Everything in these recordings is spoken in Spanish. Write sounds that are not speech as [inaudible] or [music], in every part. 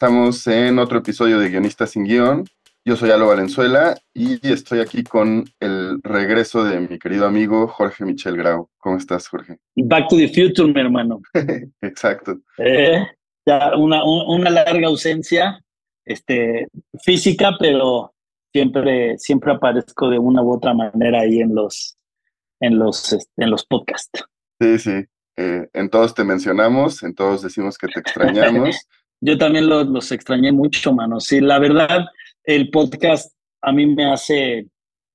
Estamos en otro episodio de Guionistas sin Guión. Yo soy Alo Valenzuela y estoy aquí con el regreso de mi querido amigo Jorge Michel Grau. ¿Cómo estás, Jorge? Back to the future, mi hermano. [laughs] Exacto. Eh, ya una, un- una larga ausencia este, física, pero siempre, siempre aparezco de una u otra manera ahí en los, en los, este, en los podcasts. Sí, sí. Eh, en todos te mencionamos, en todos decimos que te extrañamos. [laughs] Yo también los, los extrañé mucho, mano. Sí, la verdad, el podcast a mí me hace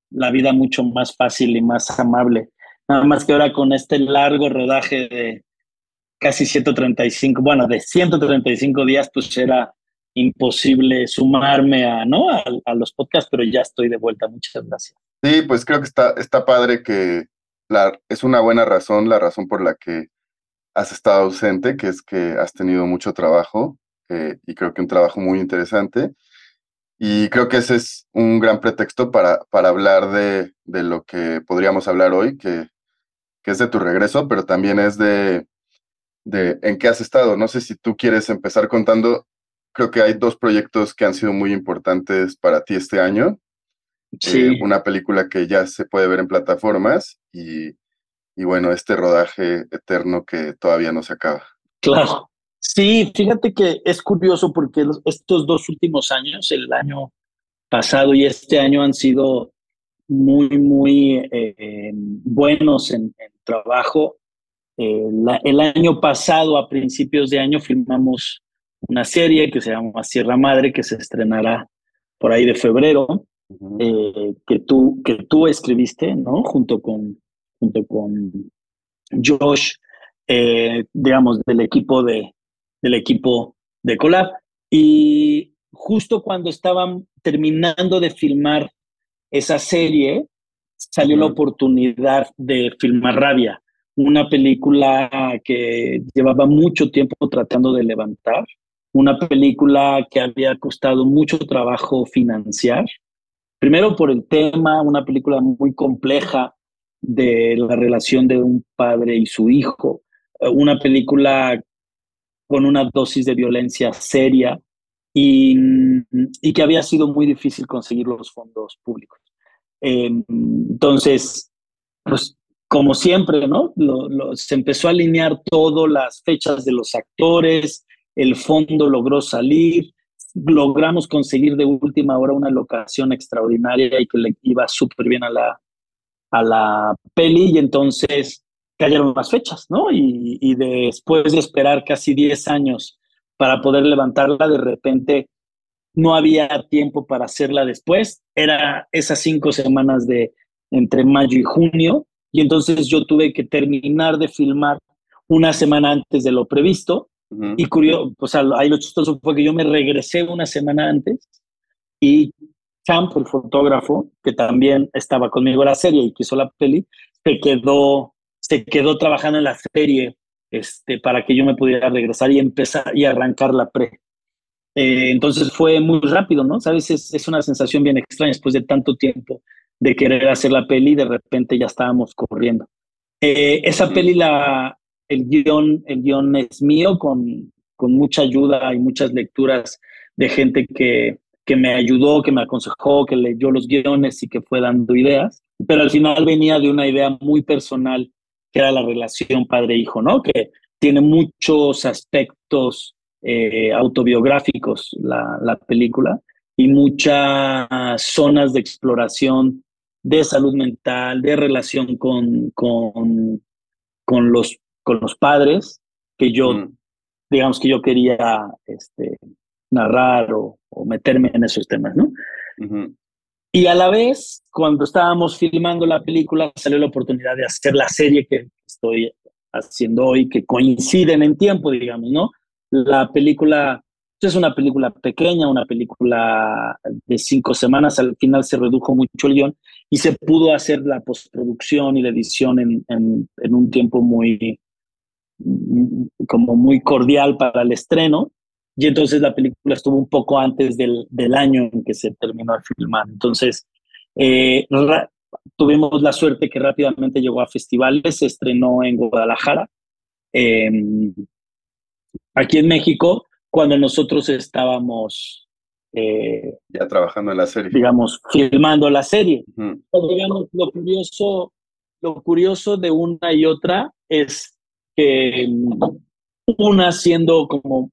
la vida mucho más fácil y más amable. Nada más que ahora con este largo rodaje de casi 135, bueno, de 135 días, pues era imposible sumarme a, ¿no? a, a los podcasts, pero ya estoy de vuelta. Muchas gracias. Sí, pues creo que está, está padre que la, es una buena razón, la razón por la que has estado ausente, que es que has tenido mucho trabajo eh, y creo que un trabajo muy interesante. Y creo que ese es un gran pretexto para, para hablar de, de lo que podríamos hablar hoy, que, que es de tu regreso, pero también es de, de en qué has estado. No sé si tú quieres empezar contando, creo que hay dos proyectos que han sido muy importantes para ti este año. Sí. Eh, una película que ya se puede ver en plataformas y, y bueno, este rodaje eterno que todavía no se acaba. Claro. Sí, fíjate que es curioso porque los- estos dos últimos años, el año pasado y este año han sido muy, muy eh, buenos en, en trabajo. Eh, la- el año pasado, a principios de año, filmamos una serie que se llama Sierra Madre, que se estrenará por ahí de febrero, eh, que, tú, que tú escribiste, ¿no? Junto con, junto con Josh, eh, digamos, del equipo de, del equipo de Colab. Y justo cuando estaban terminando de filmar esa serie, salió la oportunidad de filmar Rabia, una película que llevaba mucho tiempo tratando de levantar, una película que había costado mucho trabajo financiar. Primero por el tema, una película muy compleja de la relación de un padre y su hijo, eh, una película con una dosis de violencia seria y, y que había sido muy difícil conseguir los fondos públicos. Eh, entonces, pues como siempre, ¿no? Lo- lo- se empezó a alinear todo, las fechas de los actores, el fondo logró salir, logramos conseguir de última hora una locación extraordinaria y que le iba súper bien a la, a la peli y entonces cayeron las fechas, ¿no? Y, y después de esperar casi 10 años para poder levantarla, de repente no había tiempo para hacerla después. Era esas cinco semanas de entre mayo y junio y entonces yo tuve que terminar de filmar una semana antes de lo previsto y curioso, o sea, ahí lo chistoso fue que yo me regresé una semana antes y Champ, el fotógrafo, que también estaba conmigo en la serie y que hizo la peli, se quedó, se quedó trabajando en la serie este, para que yo me pudiera regresar y empezar y arrancar la pre. Eh, entonces fue muy rápido, ¿no? Sabes, es, es una sensación bien extraña después de tanto tiempo de querer hacer la peli, de repente ya estábamos corriendo. Eh, esa peli, la, el, guion, el guion es mío, con, con mucha ayuda y muchas lecturas de gente que, que me ayudó, que me aconsejó, que leyó los guiones y que fue dando ideas. Pero al final venía de una idea muy personal, que era la relación padre-hijo, ¿no? Que tiene muchos aspectos eh, autobiográficos la, la película y muchas zonas de exploración de salud mental, de relación con, con, con, los, con los padres, que yo, Mm. digamos que yo quería este, narrar o, o meterme en esos temas, ¿no? Ujú. Y a la vez, cuando estábamos filmando la película, salió la oportunidad de hacer la serie que estoy haciendo hoy, que coinciden en tiempo, digamos, ¿no? La película es una película pequeña, una película de cinco semanas, al final se redujo mucho el guion y se pudo hacer la postproducción y la edición en, en, un tiempo muy, como muy cordial para el estreno. Y entonces la película estuvo un poco antes del, del año en que se terminó de filmar. Entonces, eh, tuvimos la suerte que rápidamente llegó a festivales, se estrenó en Guadalajara, em, aquí en México, cuando nosotros estábamos eh, ya trabajando en la serie. Digamos, filmando la serie. digamos, lo curioso, lo curioso de una y otra es que mm, una siendo como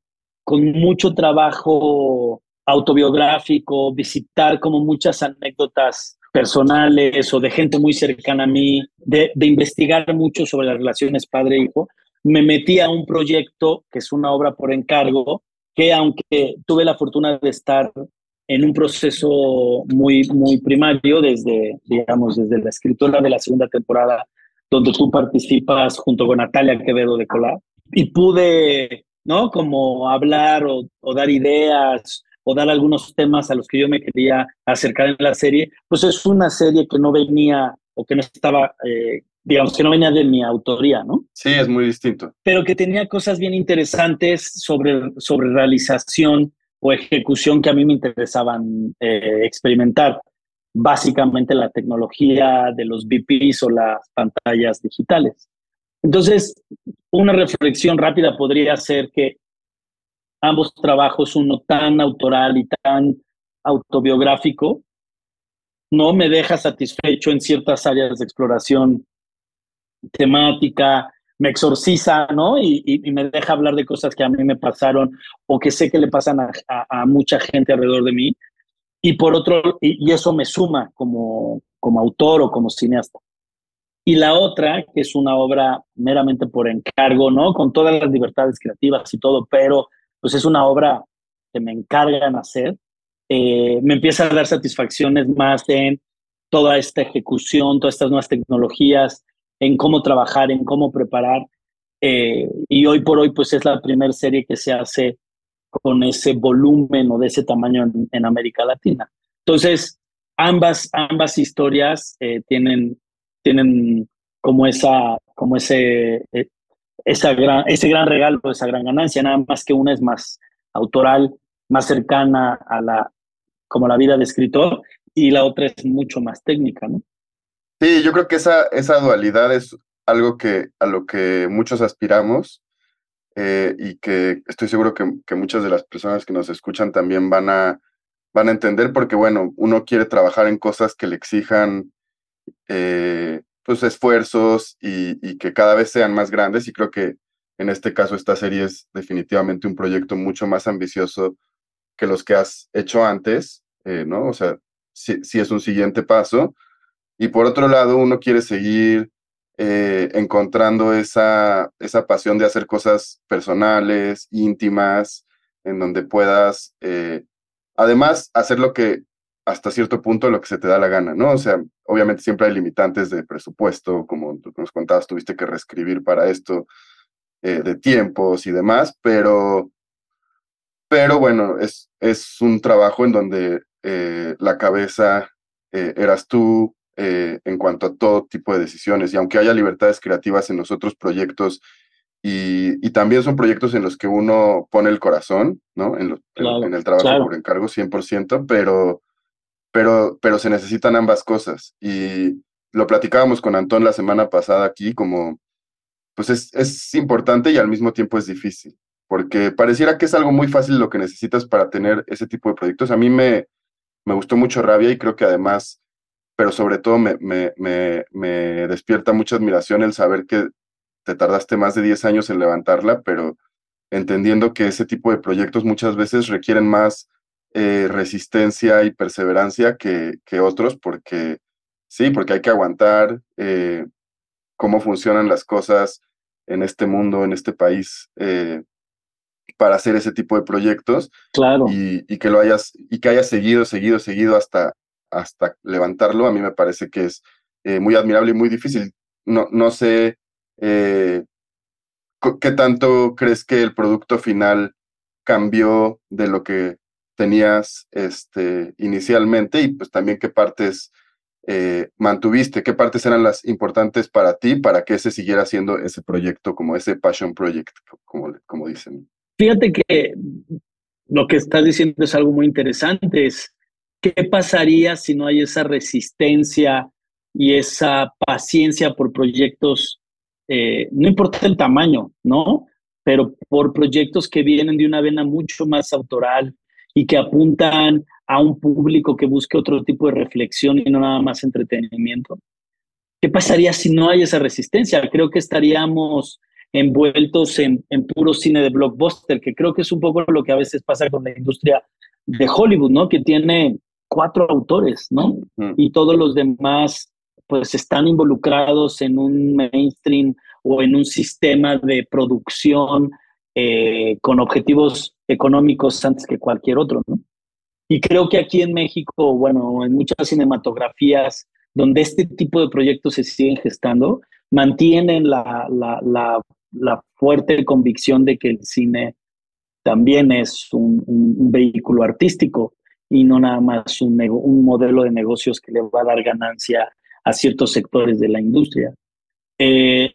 con mucho trabajo autobiográfico, visitar como muchas anécdotas personales o de gente muy cercana a mí, de, investigar mucho sobre las relaciones padre-hijo, me metí a un proyecto que es una obra por encargo que aunque tuve la fortuna de estar en un proceso muy, muy primario desde, digamos, desde la escritura de la segunda temporada, donde tú participas junto con Natalia Quevedo de Colar, y pude, ¿no? Como hablar o, o, dar ideas o dar algunos temas a los que yo me quería acercar en la serie, pues es una serie que no venía o que no estaba eh, digamos, que no venía de mi autoría, ¿no? Sí, es muy distinto. Pero que tenía cosas bien interesantes sobre, sobre realización o ejecución que a mí me interesaban eh, experimentar. Básicamente la tecnología de los VPs o las pantallas digitales. Entonces, una reflexión rápida podría ser que ambos trabajos, uno tan autoral y tan autobiográfico, no me deja satisfecho en ciertas áreas de exploración temática, me exorciza, ¿no? Y, me deja hablar de cosas que a mí me pasaron o que sé que le pasan a, mucha gente alrededor de mí. Y por otro, y, eso me suma como, como autor o como cineasta. Y la otra, que es una obra meramente por encargo, ¿no? Con todas las libertades creativas y todo, pero pues es una obra que me encargan hacer. Eh, me empieza a dar satisfacciones más en toda esta ejecución, todas estas nuevas tecnologías, en cómo trabajar, en cómo preparar. Eh, y hoy por hoy, pues es la primera serie que se hace con ese volumen o de ese tamaño en, América Latina. Entonces, ambas, ambas historias eh, tienen, tienen como, esa, como ese, eh, esa gran, ese gran regalo, esa gran ganancia, nada más que una es más autoral, más cercana a la, como la vida de escritor, y la otra es mucho más técnica, ¿no? Sí, yo creo que esa, esa dualidad es algo que, a lo que muchos aspiramos eh, y que estoy seguro que, que, muchas de las personas que nos escuchan también van a, van a entender porque, bueno, uno quiere trabajar en cosas que le exijan eh, pues esfuerzos y, que cada vez sean más grandes y creo que en este caso esta serie es definitivamente un proyecto mucho más ambicioso que los que has hecho antes, eh, ¿no? O sea, sí, sí es un siguiente paso y por otro lado, uno quiere seguir eh, encontrando esa, esa pasión de hacer cosas personales, íntimas, en donde puedas, eh, además, hacer lo que, hasta cierto punto, lo que se te da la gana, ¿no? O sea, obviamente siempre hay limitantes de presupuesto, como nos contabas, tuviste que reescribir para esto, eh, de tiempos y demás, pero, pero bueno, es, es un trabajo en donde la cabeza eras tú, eh, en cuanto a todo tipo de decisiones. Y aunque haya libertades creativas en los otros proyectos, y, también son proyectos en los que uno pone el corazón, ¿no? En, en, el trabajo por encargo 100%, pero, pero, pero se necesitan ambas cosas. Y lo platicábamos con Antón la semana pasada aquí, como, pues es, es importante y al mismo tiempo es difícil, porque pareciera que es algo muy fácil lo que necesitas para tener ese tipo de proyectos. A mí me, me gustó mucho Rabia y creo que además pero sobre todo me, me, me, despierta mucha admiración el saber que te tardaste más de 10 años en levantarla, pero entendiendo que ese tipo de proyectos muchas veces requieren más eh, resistencia y perseverancia que, que, otros, porque sí, porque hay que aguantar eh, cómo funcionan las cosas en este mundo, en este país, eh, para hacer ese tipo de proyectos. Claro. Y, y, que lo hayas, y que hayas seguido, seguido, seguido hasta, hasta levantarlo, a mí me parece que es muy admirable y muy difícil. No, no sé qué tanto crees que el producto final cambió de lo que tenías este, inicialmente y pues también qué partes eh, mantuviste, qué partes eran las importantes para ti para que ese siguiera siendo ese proyecto, como ese passion project, como, como dicen. Fíjate que lo que estás diciendo es algo muy interesante, es qué pasaría si no hay esa resistencia y esa paciencia por proyectos, eh, no importa el tamaño, ¿no? Pero por proyectos que vienen de una vena mucho más autoral y que apuntan a un público que busque otro tipo de reflexión y no nada más entretenimiento. ¿Qué pasaría si no hay esa resistencia? Creo que estaríamos envueltos en, en puro cine de blockbuster, que creo que es un poco lo que a veces pasa con la industria de Hollywood, ¿no? Que tiene cuatro autores, ¿no? Y todos los demás, pues, están involucrados en un mainstream o en un sistema de producción eh, con objetivos económicos antes que cualquier otro, ¿no? Y creo que aquí en México, bueno, en muchas cinematografías donde este tipo de proyectos se siguen gestando, mantienen la, la, la, fuerte convicción de que el cine también es un, vehículo artístico y no nada más un, un modelo de negocios que le va a dar ganancia a ciertos sectores de la industria. Eh,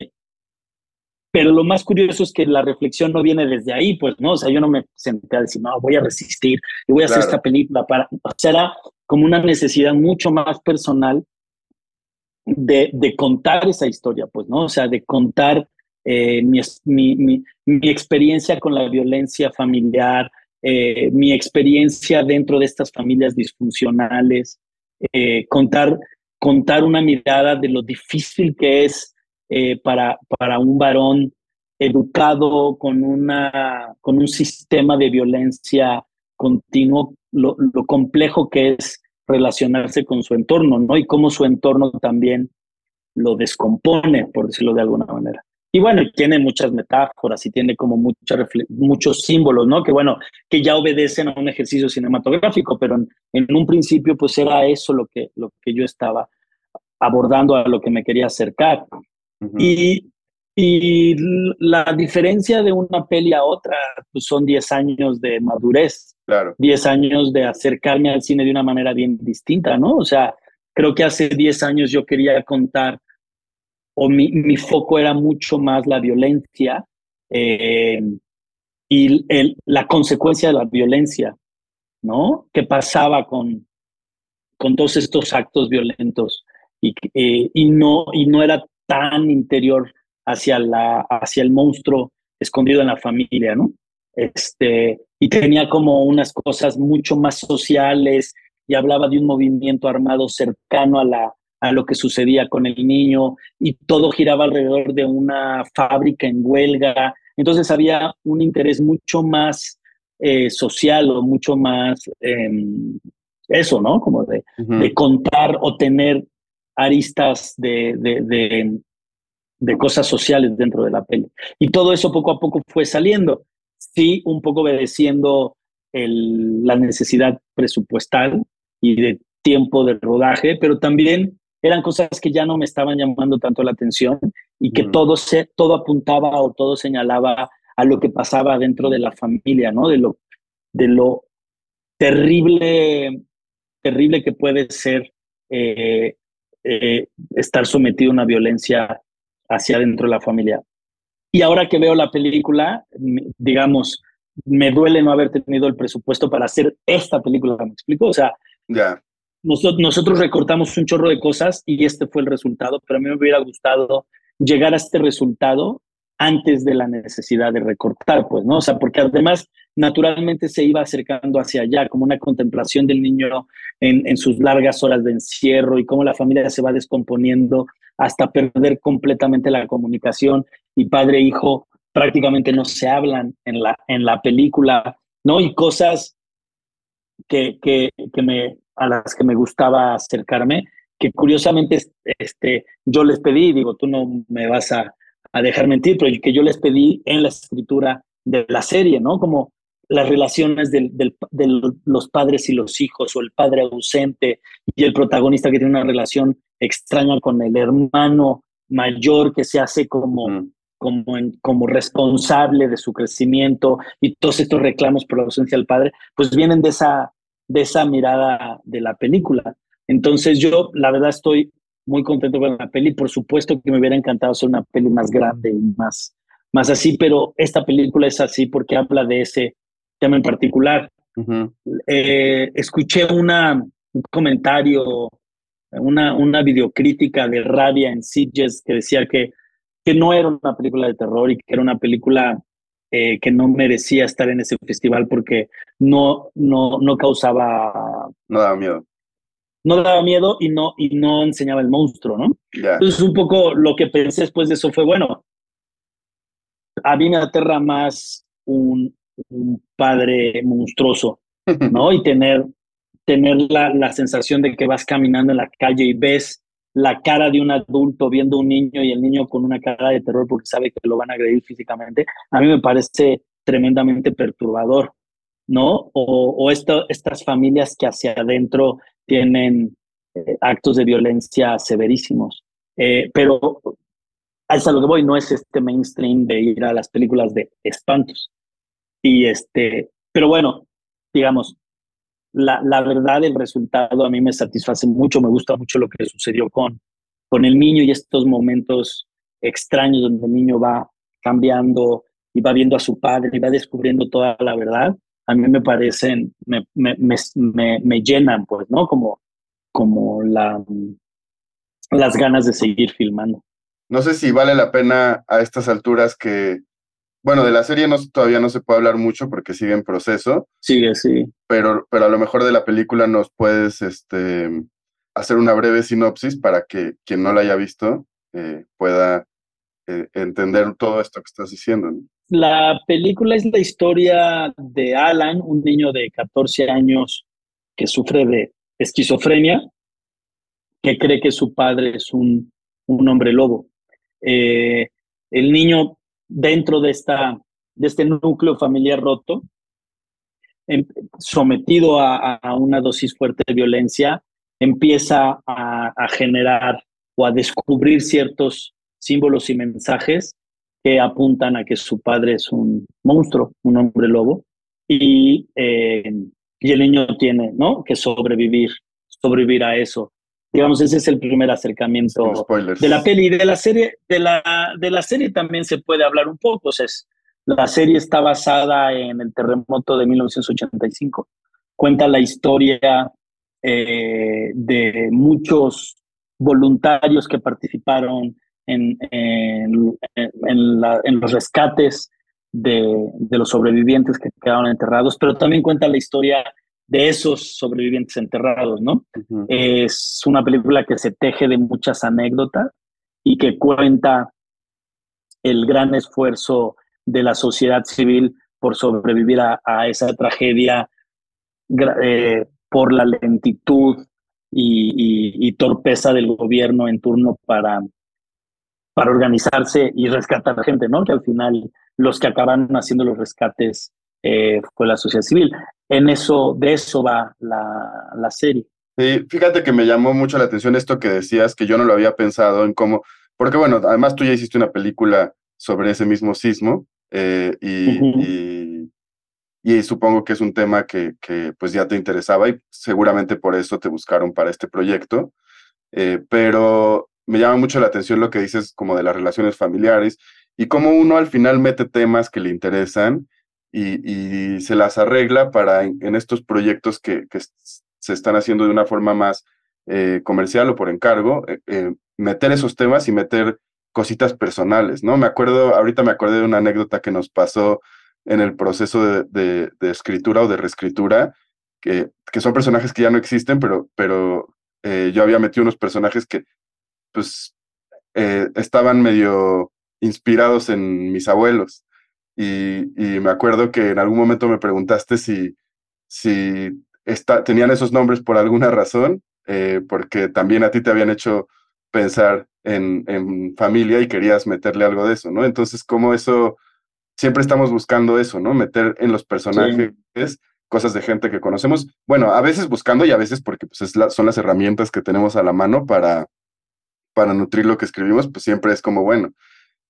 pero lo más curioso es que la reflexión no viene desde ahí, pues, ¿no? O sea, yo no me senté a decir, no, voy a resistir y voy a hacer esta película para... O sea, era como una necesidad mucho más personal de, de contar esa historia, pues, ¿no? O sea, de contar eh, mi, mi, mi, experiencia con la violencia familiar, eh, mi experiencia dentro de estas familias disfuncionales, eh, contar, contar una mirada de lo difícil que es eh, para, para un varón educado con, una, con un sistema de violencia continuo, lo, complejo que es relacionarse con su entorno, ¿no? Y cómo su entorno también lo descompone, por decirlo de alguna manera. Y bueno, tiene muchas metáforas y tiene como muchos símbolos, ¿no? Que bueno, que ya obedecen a un ejercicio cinematográfico, pero en, en, un principio pues era eso lo que, lo que yo estaba abordando a lo que me quería acercar y, y, la diferencia de una peli a otra pues son 10 años de madurez. Claro. 10 años de acercarme al cine de una manera bien distinta, ¿no? O sea, creo que hace 10 años yo quería contar, o mi, mi foco era mucho más la violencia eh, y el, la consecuencia de la violencia, ¿no? Que pasaba con, con todos estos actos violentos y, eh, y, no, y no era tan interior hacia, la, hacia el monstruo escondido en la familia, ¿no? Este, y tenía como unas cosas mucho más sociales y hablaba de un movimiento armado cercano a, la, a lo que sucedía con el niño y todo giraba alrededor de una fábrica en huelga. Entonces había un interés mucho más eh, social o mucho más em, eso, ¿no? Como de, de, contar o tener aristas de, de, de, cosas sociales dentro de la peli. Y todo eso poco a poco fue saliendo, sí, un poco obedeciendo el, la necesidad presupuestal y de tiempo de rodaje, pero también eran cosas que ya no me estaban llamando tanto la atención y que todo, se, todo apuntaba o todo señalaba a lo que pasaba dentro de la familia, ¿no? De lo, de lo terrible, terrible que puede ser eh, eh, estar sometido a una violencia hacia dentro de la familia. Y ahora que veo la película, digamos, me duele no haber tenido el presupuesto para hacer esta película, ¿me explico? O sea, nosotros, nosotros recortamos un chorro de cosas y este fue el resultado, pero a mí me hubiera gustado llegar a este resultado antes de la necesidad de recortar, pues, ¿no? O sea, porque además naturalmente se iba acercando hacia allá, como una contemplación del niño en, en sus largas horas de encierro y cómo la familia se va descomponiendo hasta perder completamente la comunicación y padre e hijo prácticamente no se hablan en la, en la película, ¿no? Y cosas que, que, que me, a las que me gustaba acercarme, que curiosamente este, yo les pedí, digo, tú no me vas a, a dejar mentir, pero que yo les pedí en la escritura de la serie, ¿no? Como las relaciones de los padres y los hijos o el padre ausente y el protagonista que tiene una relación extraña con el hermano mayor que se hace como, como, como responsable de su crecimiento y todos estos reclamos por la ausencia del padre, pues vienen de esa, de esa mirada de la película. Entonces yo, la verdad, estoy muy contento con la peli. Por supuesto que me hubiera encantado hacer una peli más grande y más, más así, pero esta película es así porque habla de ese tema en particular. Eh, escuché una, un comentario, una, una videocrítica de Rabia en Sitges que decía que, que no era una película de terror y que era una película eh, que no merecía estar en ese festival porque no, no, no causaba... No daba miedo. No daba miedo y no, y no enseñaba el monstruo, ¿no? Entonces un poco lo que pensé después de eso fue, bueno, a mí me aterra más un, un padre monstruoso, ¿no? [laughs] y tener, tener la, la, sensación de que vas caminando en la calle y ves la cara de un adulto viendo un niño y el niño con una cara de terror porque sabe que lo van a agredir físicamente, a mí me parece tremendamente perturbador, ¿no? O, o esto, estas familias que hacia adentro tienen eh, actos de violencia severísimos. Eh, pero hasta lo que voy no es este mainstream de ir a las películas de espantos. Y este, pero bueno, digamos, la, la verdad, el resultado a mí me satisface mucho, me gusta mucho lo que sucedió con, con el niño y estos momentos extraños donde el niño va cambiando y va viendo a su padre y va descubriendo toda la verdad, a mí me parecen, me, me, me, me llenan, pues, ¿no? Como, como la, las ganas de seguir filmando. No sé si vale la pena a estas alturas que bueno, de la serie no, todavía no se puede hablar mucho porque sigue en proceso. Sigue, sí. Pero, pero a lo mejor de la película nos puedes este, hacer una breve sinopsis para que quien no la haya visto eh, pueda eh, entender todo esto que estás diciendo. La película es la historia de Alan, un niño de 14 años que sufre de esquizofrenia, que cree que su padre es un, un hombre lobo. Eh, el niño dentro de, esta, de este núcleo familiar roto, em, sometido a, una dosis fuerte de violencia, empieza a, generar o a descubrir ciertos símbolos y mensajes que apuntan a que su padre es un monstruo, un hombre lobo, y, eh, y el niño tiene ¿no? que sobrevivir, sobrevivir a eso. Digamos, ese es el primer acercamiento de la peli. De la serie, de la, de la serie también se puede hablar un poco. O sea, la serie está basada en el terremoto de 1985. Cuenta la historia eh, de muchos voluntarios que participaron en, en, en, los rescates de, de, los sobrevivientes que quedaron enterrados, pero también cuenta la historia de esos sobrevivientes enterrados, ¿no? Es una película que se teje de muchas anécdotas y que cuenta el gran esfuerzo de la sociedad civil por sobrevivir a, esa tragedia eh, por la lentitud y, torpeza del gobierno en turno para, para organizarse y rescatar gente, ¿no? Que al final los que acaban haciendo los rescates eh, fue la sociedad civil en eso, de eso va la, la serie. Sí, fíjate que me llamó mucho la atención esto que decías, que yo no lo había pensado en cómo, porque bueno, además tú ya hiciste una película sobre ese mismo sismo eh, y, y, supongo que es un tema que, que, pues ya te interesaba y seguramente por eso te buscaron para este proyecto, eh, pero me llama mucho la atención lo que dices como de las relaciones familiares y cómo uno al final mete temas que le interesan y, se las arregla para en, estos proyectos que, se están haciendo de una forma más eh, comercial o por encargo, eh, eh, meter esos temas y meter cositas personales, ¿no? Me acuerdo, ahorita me acordé de una anécdota que nos pasó en el proceso de, escritura o de reescritura, que, que, son personajes que ya no existen, pero, pero yo había metido unos personajes que, pues, estaban medio inspirados en mis abuelos. Y, me acuerdo que en algún momento me preguntaste si, si tenían esos nombres por alguna razón, eh, porque también a ti te habían hecho pensar en, en, familia y querías meterle algo de eso, ¿no? Entonces, como eso, siempre estamos buscando eso, ¿no? Meter en los personajes cosas de gente que conocemos. Bueno, a veces buscando y a veces porque pues, son las herramientas que tenemos a la mano para, para nutrir lo que escribimos, pues siempre es como, bueno,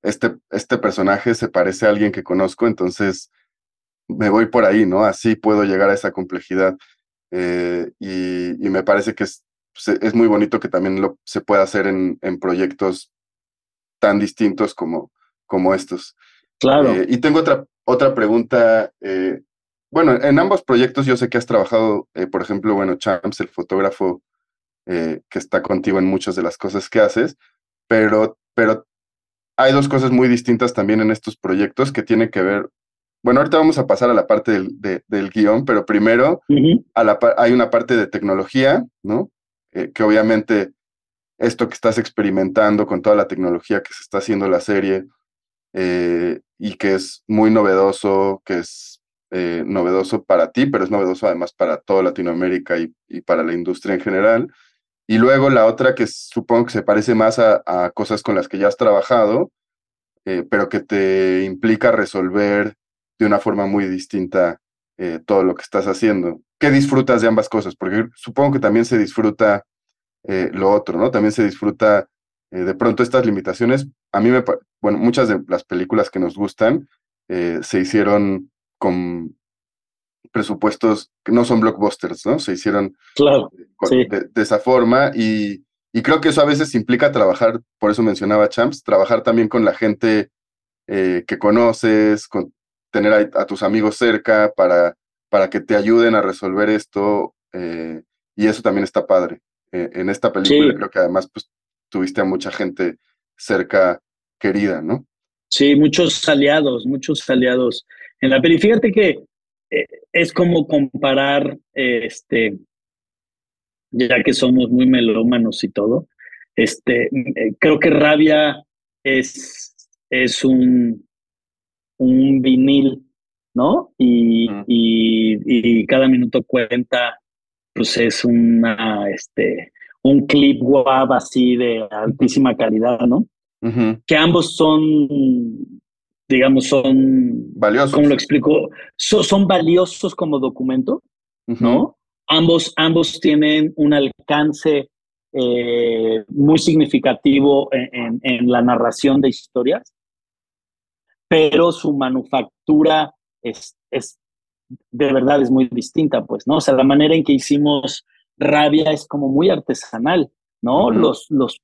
este, este personaje se parece a alguien que conozco, entonces me voy por ahí, ¿no? Así puedo llegar a esa complejidad. Eh, y, me parece que es, pues, es, muy bonito que también lo, se pueda hacer en, en proyectos tan distintos como, como estos. Claro. Eh, y tengo otra, otra pregunta. Eh, bueno, en ambos proyectos yo sé que has trabajado, por ejemplo, bueno, Champs, el fotógrafo que está contigo en muchas de las cosas que haces, pero, pero hay dos cosas muy distintas también en estos proyectos que tienen que ver bueno, ahorita vamos a pasar a la parte del, del guion, pero primero a la, hay una parte de tecnología, ¿no? Eh, que obviamente esto que estás experimentando con toda la tecnología que se está haciendo la serie eh, y que es muy novedoso, que es eh, novedoso para ti, pero es novedoso además para toda Latinoamérica y, y, para la industria en general. Y luego la otra que supongo que se parece más a, cosas con las que ya has trabajado, pero que te implica resolver de una forma muy distinta eh, todo lo que estás haciendo. ¿Qué disfrutas de ambas cosas? Porque supongo que también se disfruta eh, lo otro, ¿no? También se disfruta eh, de pronto estas limitaciones. A mí me, bueno, muchas de las películas que nos gustan se hicieron con presupuestos que no son blockbusters, ¿no? Se hicieron claro, de, esa forma y, y, creo que eso a veces implica trabajar, por eso mencionaba Champs, trabajar también con la gente que conoces, con, tener a, tus amigos cerca para, para que te ayuden a resolver esto. Eh, y eso también está padre. Eh, en esta película creo que además pues, tuviste a mucha gente cerca querida, ¿no? Sí, muchos aliados, muchos aliados en la peli. Fíjate que eh, es como comparar, este, ya que somos muy melómanos y todo, este, creo que Rabia es, es un, un vinil, ¿no? Y, y, cada minuto cuenta, pues es una, este, un clip guap así de altísima calidad, ¿no? Que ambos son, digamos, son... Valiosos. ¿Cómo lo explico? son valiosos como documento, ¿no? Ambos, ambos tienen un alcance eh, muy significativo en, la narración de historias pero su manufactura es, es, de verdad es muy distinta, pues, ¿no? O sea, la manera en que hicimos Rabia es como muy artesanal, ¿no? los, los,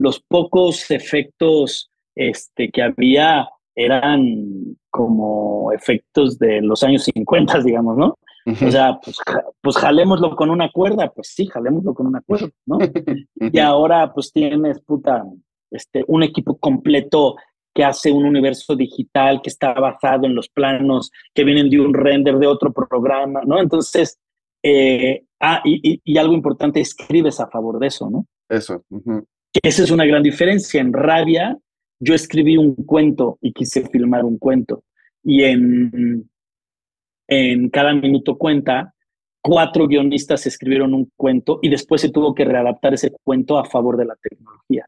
los pocos efectos este, que había eran como efectos de los años 50, digamos, ¿no? O sea, pues, pues jalémoslo con una cuerda, pues sí, jalémoslo con una cuerda, ¿no? [laughs] y ahora pues tienes, puta, este, un equipo completo que hace un universo digital que está basado en los planos que vienen de un render de otro programa, ¿no? Entonces, eh, ah, y, algo importante, escribes a favor de eso, ¿no? Eso. Esa es una gran diferencia. En Rabia, yo escribí un cuento y quise filmar un cuento. Y en, en cada minuto cuenta, cuatro guionistas escribieron un cuento y después se tuvo que readaptar ese cuento a favor de la tecnología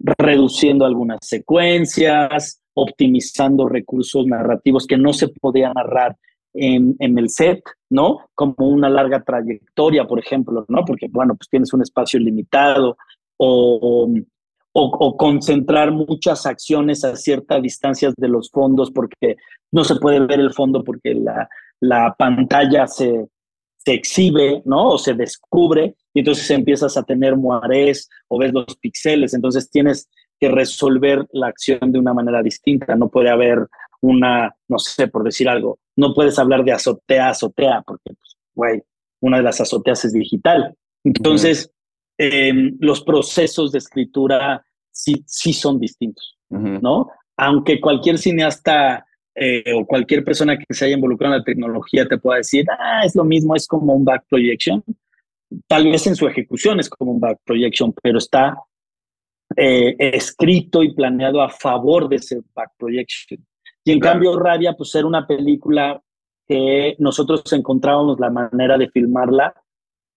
reduciendo algunas secuencias, optimizando recursos narrativos que no se podían narrar en, en, el set, ¿no? Como una larga trayectoria, por ejemplo, ¿no? Porque, bueno, pues tienes un espacio limitado o, o, concentrar muchas acciones a ciertas distancias de los fondos porque no se puede ver el fondo porque la, la pantalla se, se exhibe, ¿no? O se descubre, y entonces empiezas a tener moarés o ves los píxeles, entonces tienes que resolver la acción de una manera distinta. No puede haber una, no sé, por decir algo, no puedes hablar de azotea, azotea, porque, pues, una de las azoteas es digital. Entonces, em, los procesos de escritura sí, sí son distintos, ¿no? Aunque cualquier cineasta eh, o cualquier persona que se haya involucrado en la tecnología te pueda decir, ah, es lo mismo, es como un back projection. Tal vez en su ejecución es como un back projection, pero está eh, escrito y planeado a favor de ese back projection. Y en cambio, Rabia, pues era una película que nosotros encontrábamos la manera de filmarla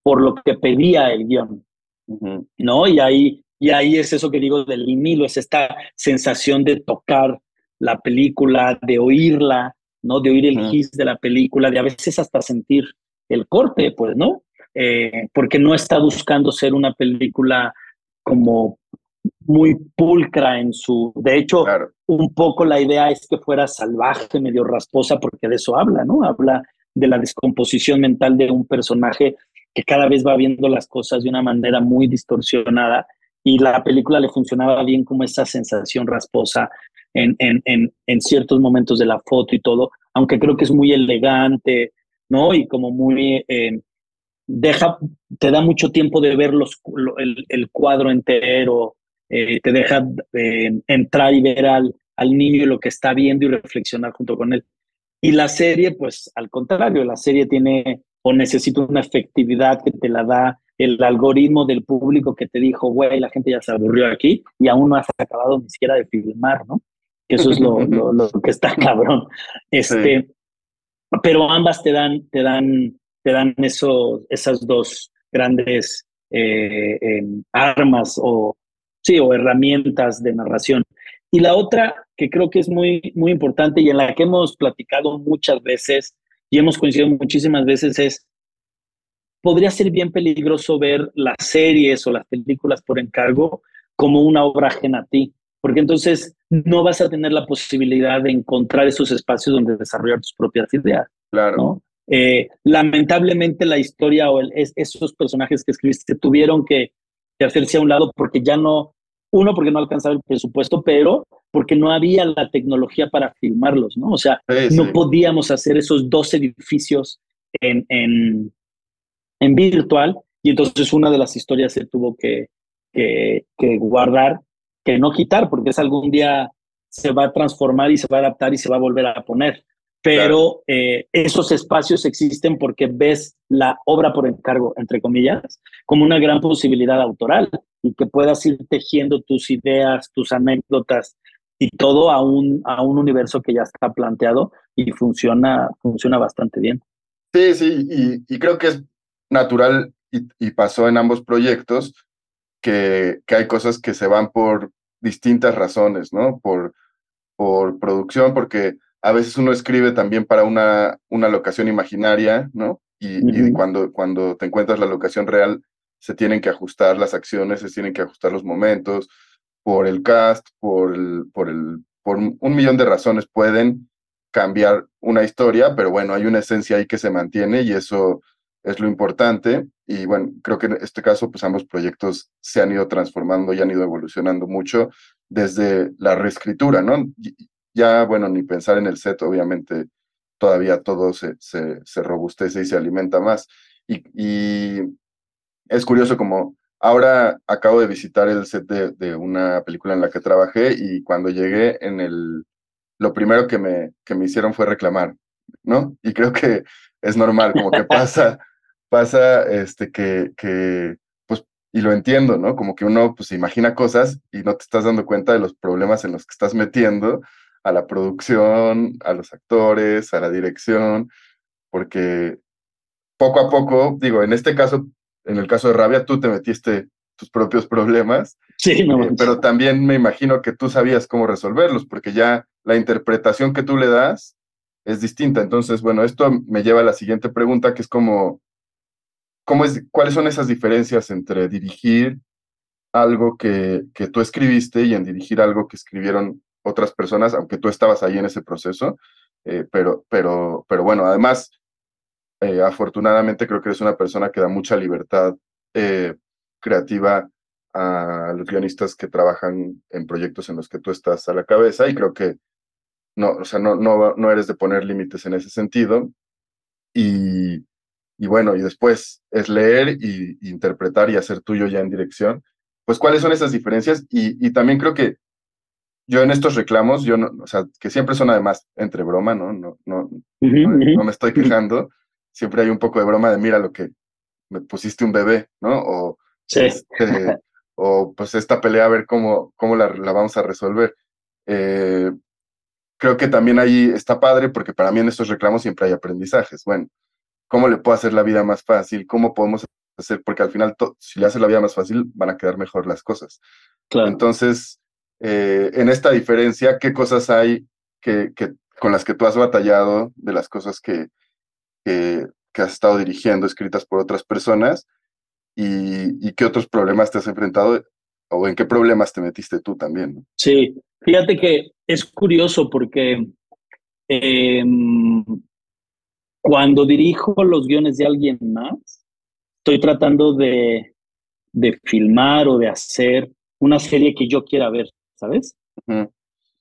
por lo que pedía el guion, ¿no? Y ahí, y ahí es eso que digo del vinilo, es esta sensación de tocar la película, de oírla, ¿no? De oír el gis de la película, de a veces hasta sentir el corte, pues, ¿no? Eh, porque no está buscando ser una película como muy pulcra en su... De hecho, un poco la idea es que fuera salvaje, medio rasposa, porque de eso habla, ¿no? Habla de la descomposición mental de un personaje que cada vez va viendo las cosas de una manera muy distorsionada y la película le funcionaba bien como esa sensación rasposa en, en, en, en ciertos momentos de la foto y todo, aunque creo que es muy elegante, ¿no? Y como muy... Eh, deja, te da mucho tiempo de ver los, el, el cuadro entero, eh, te deja eh, entrar y ver al, al niño lo que está viendo y reflexionar junto con él. Y la serie, pues al contrario, la serie tiene o necesita una efectividad que te la da el algoritmo del público que te dijo, güey, la gente ya se aburrió aquí y aún no has acabado ni siquiera de filmar, ¿no? Eso es [laughs] lo, lo, que está cabrón. Este, Pero ambas te dan, te dan, te dan eso, esas dos grandes eh, em, armas o, sí, o herramientas de narración. Y la otra que creo que es muy, muy importante y en la que hemos platicado muchas veces y hemos coincidido muchísimas veces es, podría ser bien peligroso ver las series o las películas por encargo como una obra ajena a ti, porque entonces no vas a tener la posibilidad de encontrar esos espacios donde desarrollar tus propias ideas. Claro. Eh, lamentablemente la historia o esos personajes que escribiste tuvieron que hacerse a un lado porque ya no, uno, porque no alcanzaba el presupuesto, pero porque no había la tecnología para filmarlos, ¿no? O sea, no podíamos hacer esos dos edificios en, en, en, virtual y entonces una de las historias se tuvo que, que, que guardar, que no quitar, porque es algún día se va a transformar y se va a adaptar y se va a volver a poner pero eh, esos espacios existen porque ves la obra por encargo, entre comillas, como una gran posibilidad autoral y que puedas ir tejiendo tus ideas, tus anécdotas y todo a un, a un universo que ya está planteado y funciona, funciona bastante bien. Sí, sí, y, y creo que es natural y, y, pasó en ambos proyectos que, que hay cosas que se van por distintas razones, ¿no? Por, por producción, porque a veces uno escribe también para una, una locación imaginaria, ¿no? Y, cuando, cuando te encuentras la locación real, se tienen que ajustar las acciones, se tienen que ajustar los momentos, por el cast, por, el, por, el, por un millón de razones pueden cambiar una historia, pero bueno, hay una esencia ahí que se mantiene y eso es lo importante. Y bueno, creo que en este caso, pues ambos proyectos se han ido transformando y han ido evolucionando mucho desde la reescritura, ¿no? Ya, bueno, ni pensar en el set, obviamente todavía todo se, se, robustece y se alimenta más. Y, es curioso como ahora acabo de visitar el set de, una película en la que trabajé y cuando llegué en el, lo primero que me, que me hicieron fue reclamar, ¿no? Y creo que es normal, como que pasa, [laughs] pasa este, que, que, pues, y lo entiendo, ¿no? Como que uno, pues, imagina cosas y no te estás dando cuenta de los problemas en los que estás metiendo a la producción, a los actores, a la dirección, porque poco a poco, digo, en este caso, en el caso de Rabia, tú te metiste tus propios problemas, sí, no, eh, pero también me imagino que tú sabías cómo resolverlos, porque ya la interpretación que tú le das es distinta. Entonces, bueno, esto me lleva a la siguiente pregunta, que es como, ¿cómo es, ¿cuáles son esas diferencias entre dirigir algo que, que tú escribiste y en dirigir algo que escribieron otras personas, aunque tú estabas ahí en ese proceso, eh, pero, pero, pero bueno, además, eh, afortunadamente creo que eres una persona que da mucha libertad eh, creativa a los guionistas que trabajan en proyectos en los que tú estás a la cabeza y creo que no, o sea, no, no, no eres de poner límites en ese sentido. Y, y bueno, y después es leer y, interpretar y hacer tuyo ya en dirección. Pues cuáles son esas diferencias y, y también creo que yo en estos reclamos, yo no, o sea, que siempre son además entre broma, ¿no? No, no, no, me estoy quejando. Siempre hay un poco de broma de mira lo que me pusiste un bebé, ¿no? O, este, o pues esta pelea a ver cómo, cómo la, la vamos a resolver. Eh, creo que también ahí está padre porque para mí en estos reclamos siempre hay aprendizajes. Bueno, ¿cómo le puedo hacer la vida más fácil? ¿Cómo podemos hacer? Porque al final, si le haces la vida más fácil, van a quedar mejor las cosas. Claro. Entonces, eh, en esta diferencia, qué cosas hay que, con las que tú has batallado, de las cosas que, que, has estado dirigiendo, escritas por otras personas, y, qué otros problemas te has enfrentado o en qué problemas te metiste tú también. Sí, fíjate que es curioso porque em, cuando dirijo los guiones de alguien más, estoy tratando de, de filmar o de hacer una serie que yo quiera ver, ¿sabes?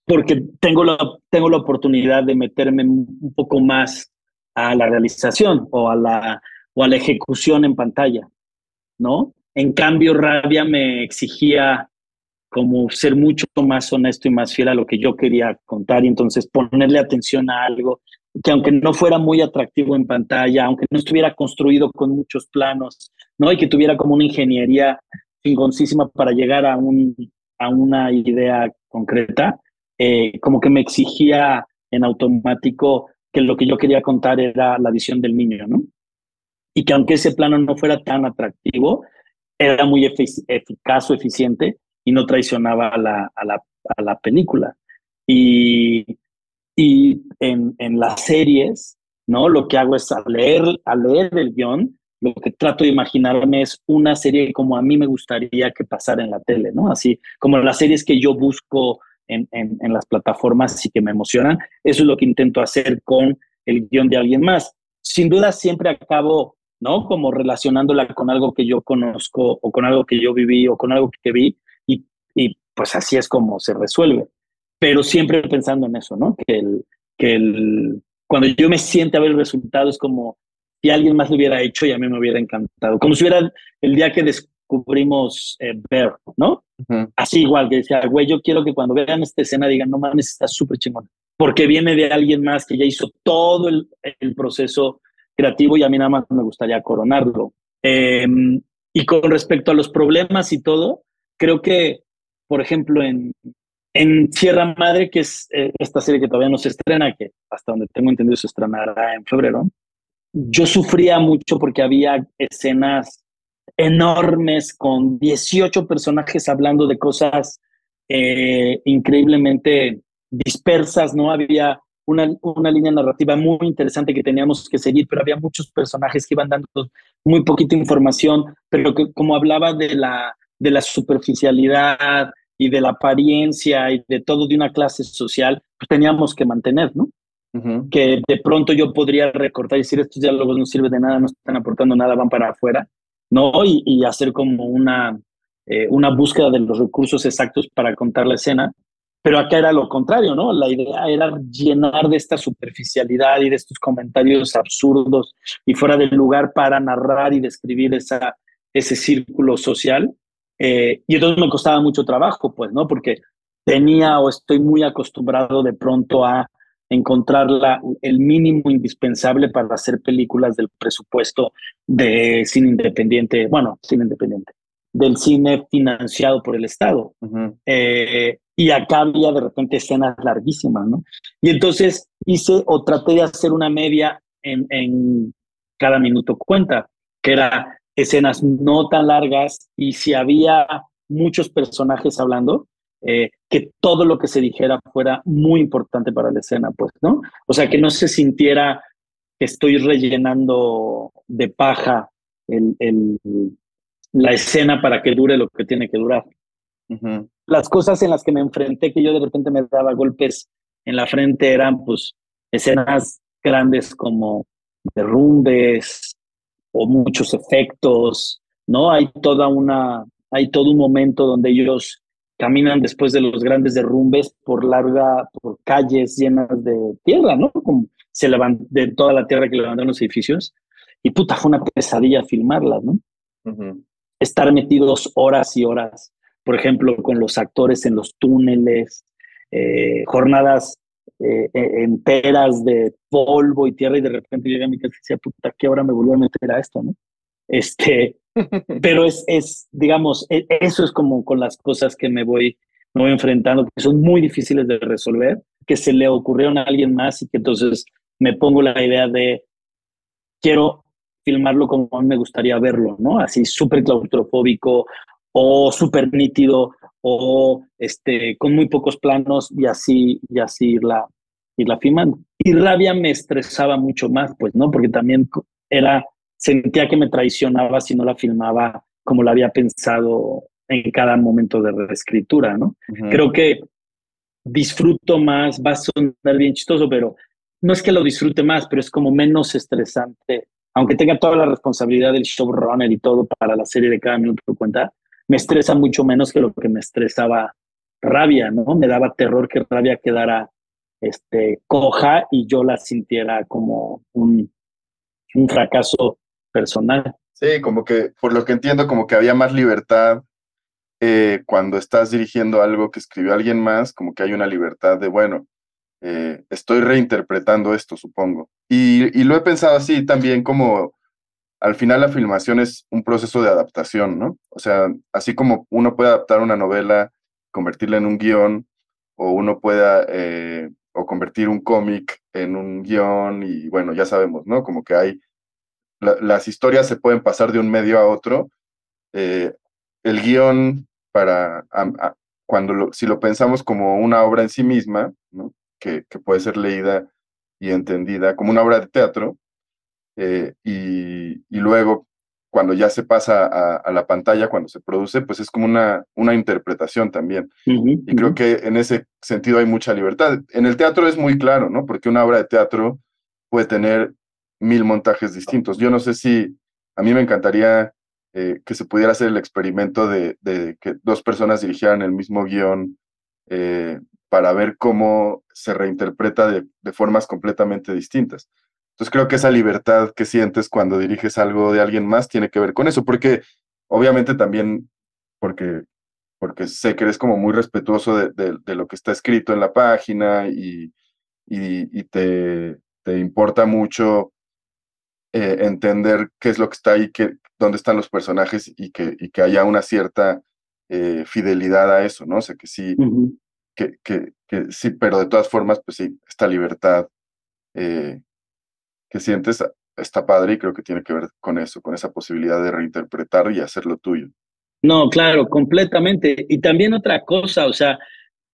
Porque tengo la, tengo la oportunidad de meterme un poco más a la realización o a la, o a la ejecución en pantalla, ¿no? En cambio, Rabia me exigía como ser mucho más honesto y más fiel a lo que yo quería contar y entonces ponerle atención a algo que aunque no fuera muy atractivo en pantalla, aunque no estuviera construido con muchos planos, ¿no? Y que tuviera como una ingeniería chingoncísima para llegar a, un, a una idea concreta, eh, como que me exigía en automático que lo que yo quería contar era la visión del niño, ¿no? Y que aunque ese plano no fuera tan atractivo, era muy eficaz o eficiente y no traicionaba a la, a la, a la película. Y, y en, en, las series, ¿no? Lo que hago es a leer, a leer el guion, lo que trato de imaginarme es una serie como a mí me gustaría que pasara en la tele, ¿no? Así como las series que yo busco en, en, las plataformas y que me emocionan, eso es lo que intento hacer con el guion de alguien más. Sin duda siempre acabo, ¿no? Como relacionándola con algo que yo conozco o con algo que yo viví o con algo que vi y, y pues así es como se resuelve pero siempre pensando en eso, ¿no? Que, el, que el, cuando yo me siente a ver el resultado es como si alguien más lo hubiera hecho y a mí me hubiera encantado. Como si hubiera el día que descubrimos eh, Bear, ¿no? Así igual, que decía, güey, yo quiero que cuando vean esta escena digan, no mames, está súper chingón. Porque viene de alguien más que ya hizo todo el, el, proceso creativo y a mí nada más me gustaría coronarlo. Eh, y con respecto a los problemas y todo, creo que, por ejemplo, en, en Sierra Madre, que es eh, esta serie que todavía no se estrena, que hasta donde tengo entendido se estrenará en febrero, yo sufría mucho porque había escenas enormes con 18 personajes hablando de cosas eh, increíblemente dispersas, ¿no? Había una, una, línea narrativa muy interesante que teníamos que seguir, pero había muchos personajes que iban dando muy poquita información, pero que como hablaba de la, de la superficialidad, y de la apariencia y de todo de una clase social, pues teníamos que mantener, ¿no? Que de pronto yo podría recortar y decir, estos diálogos no sirven de nada, no están aportando nada, van para afuera, ¿no? Y, y hacer como una, eh, una búsqueda de los recursos exactos para contar la escena. Pero acá era lo contrario, ¿no? La idea era llenar de esta superficialidad y de estos comentarios absurdos y fuera del lugar para narrar y describir esa, ese círculo social eh, y entonces me costaba mucho trabajo, pues, ¿no? Porque tenía o estoy muy acostumbrado de pronto a encontrar la, el mínimo indispensable para hacer películas del presupuesto de cine independiente, bueno, cine independiente, del cine financiado por el Estado. Uh -huh. eh, y acá había de repente escenas larguísimas, ¿no? Y entonces hice o traté de hacer una media en, en cada minuto cuenta, que era escenas no tan largas y si había muchos personajes hablando, eh, que todo lo que se dijera fuera muy importante para la escena, pues, ¿no? O sea, que no se sintiera que estoy rellenando de paja el, el, la escena para que dure lo que tiene que durar. Uh -huh. Las cosas en las que me enfrenté, que yo de repente me daba golpes en la frente, eran pues escenas grandes como derrumbes, o muchos efectos, ¿no? Hay toda una, hay todo un momento donde ellos caminan después de los grandes derrumbes por larga, por calles llenas de tierra, ¿no? Como se levantó de toda la tierra que levantaron los edificios. Y puta, fue una pesadilla filmarlas, ¿no? Uh -huh. Estar metidos horas y horas, por ejemplo, con los actores en los túneles, eh, jornadas eh, enteras de polvo y tierra y de repente llegué a mi casa y decía, puta, ¿qué hora me volvió a meter a esto, no? Este, [laughs] pero es, es, digamos, e, eso es como con las cosas que me voy, me voy enfrentando, que son muy difíciles de resolver, que se le ocurrieron a alguien más y que entonces me pongo la idea de, quiero filmarlo como a mí me gustaría verlo, ¿no? Así súper claustrofóbico o súper nítido o este, con muy pocos planos y así, y así irla, irla filmando. Y Rabia me estresaba mucho más, pues, ¿no? Porque también era, sentía que me traicionaba si no la filmaba como la había pensado en cada momento de reescritura, ¿no? Creo que disfruto más, va a sonar bien chistoso, pero no es que lo disfrute más, pero es como menos estresante, aunque tenga toda la responsabilidad del showrunner y todo para la serie de cada minuto que cuenta, me estresa mucho menos que lo que me estresaba rabia, ¿no? Me daba terror que rabia quedara este, coja y yo la sintiera como un, un fracaso personal. Sí, como que, por lo que entiendo, como que había más libertad eh, cuando estás dirigiendo algo que escribió alguien más, como que hay una libertad de, bueno, eh, estoy reinterpretando esto, supongo. Y, y, lo he pensado así también como al final la filmación es un proceso de adaptación, ¿no? O sea, así como uno puede adaptar una novela, convertirla en un guion, o uno pueda, eh, o convertir un cómic en un guion, y bueno, ya sabemos, ¿no? Como que hay, las historias se pueden pasar de un medio a otro. el guion para cuando si lo pensamos como una obra en sí misma, que, puede ser leída y entendida como una obra de teatro, eh, y, luego cuando ya se pasa a, la pantalla, cuando se produce, pues es como una, una interpretación también. y creo que en ese sentido hay mucha libertad. En el teatro es muy claro, ¿no? Porque una obra de teatro puede tener mil montajes distintos. Yo no sé si a mí me encantaría eh, que se pudiera hacer el experimento de, que dos personas dirigieran el mismo guion eh, para ver cómo se reinterpreta de, formas completamente distintas. Entonces creo que esa libertad que sientes cuando diriges algo de alguien más tiene que ver con eso, porque obviamente también, porque, porque sé que eres como muy respetuoso de, lo que está escrito en la página y, y, te, te, importa mucho eh, entender qué es lo que está ahí, qué, dónde están los personajes y que, y que haya una cierta eh, fidelidad a eso, ¿no? O sea, que sí, que, que, sí, pero de todas formas, pues sí, esta libertad eh, que sientes está padre y creo que tiene que ver con eso, con esa posibilidad de reinterpretar y hacerlo tuyo. No, claro, completamente. Y también otra cosa, o sea,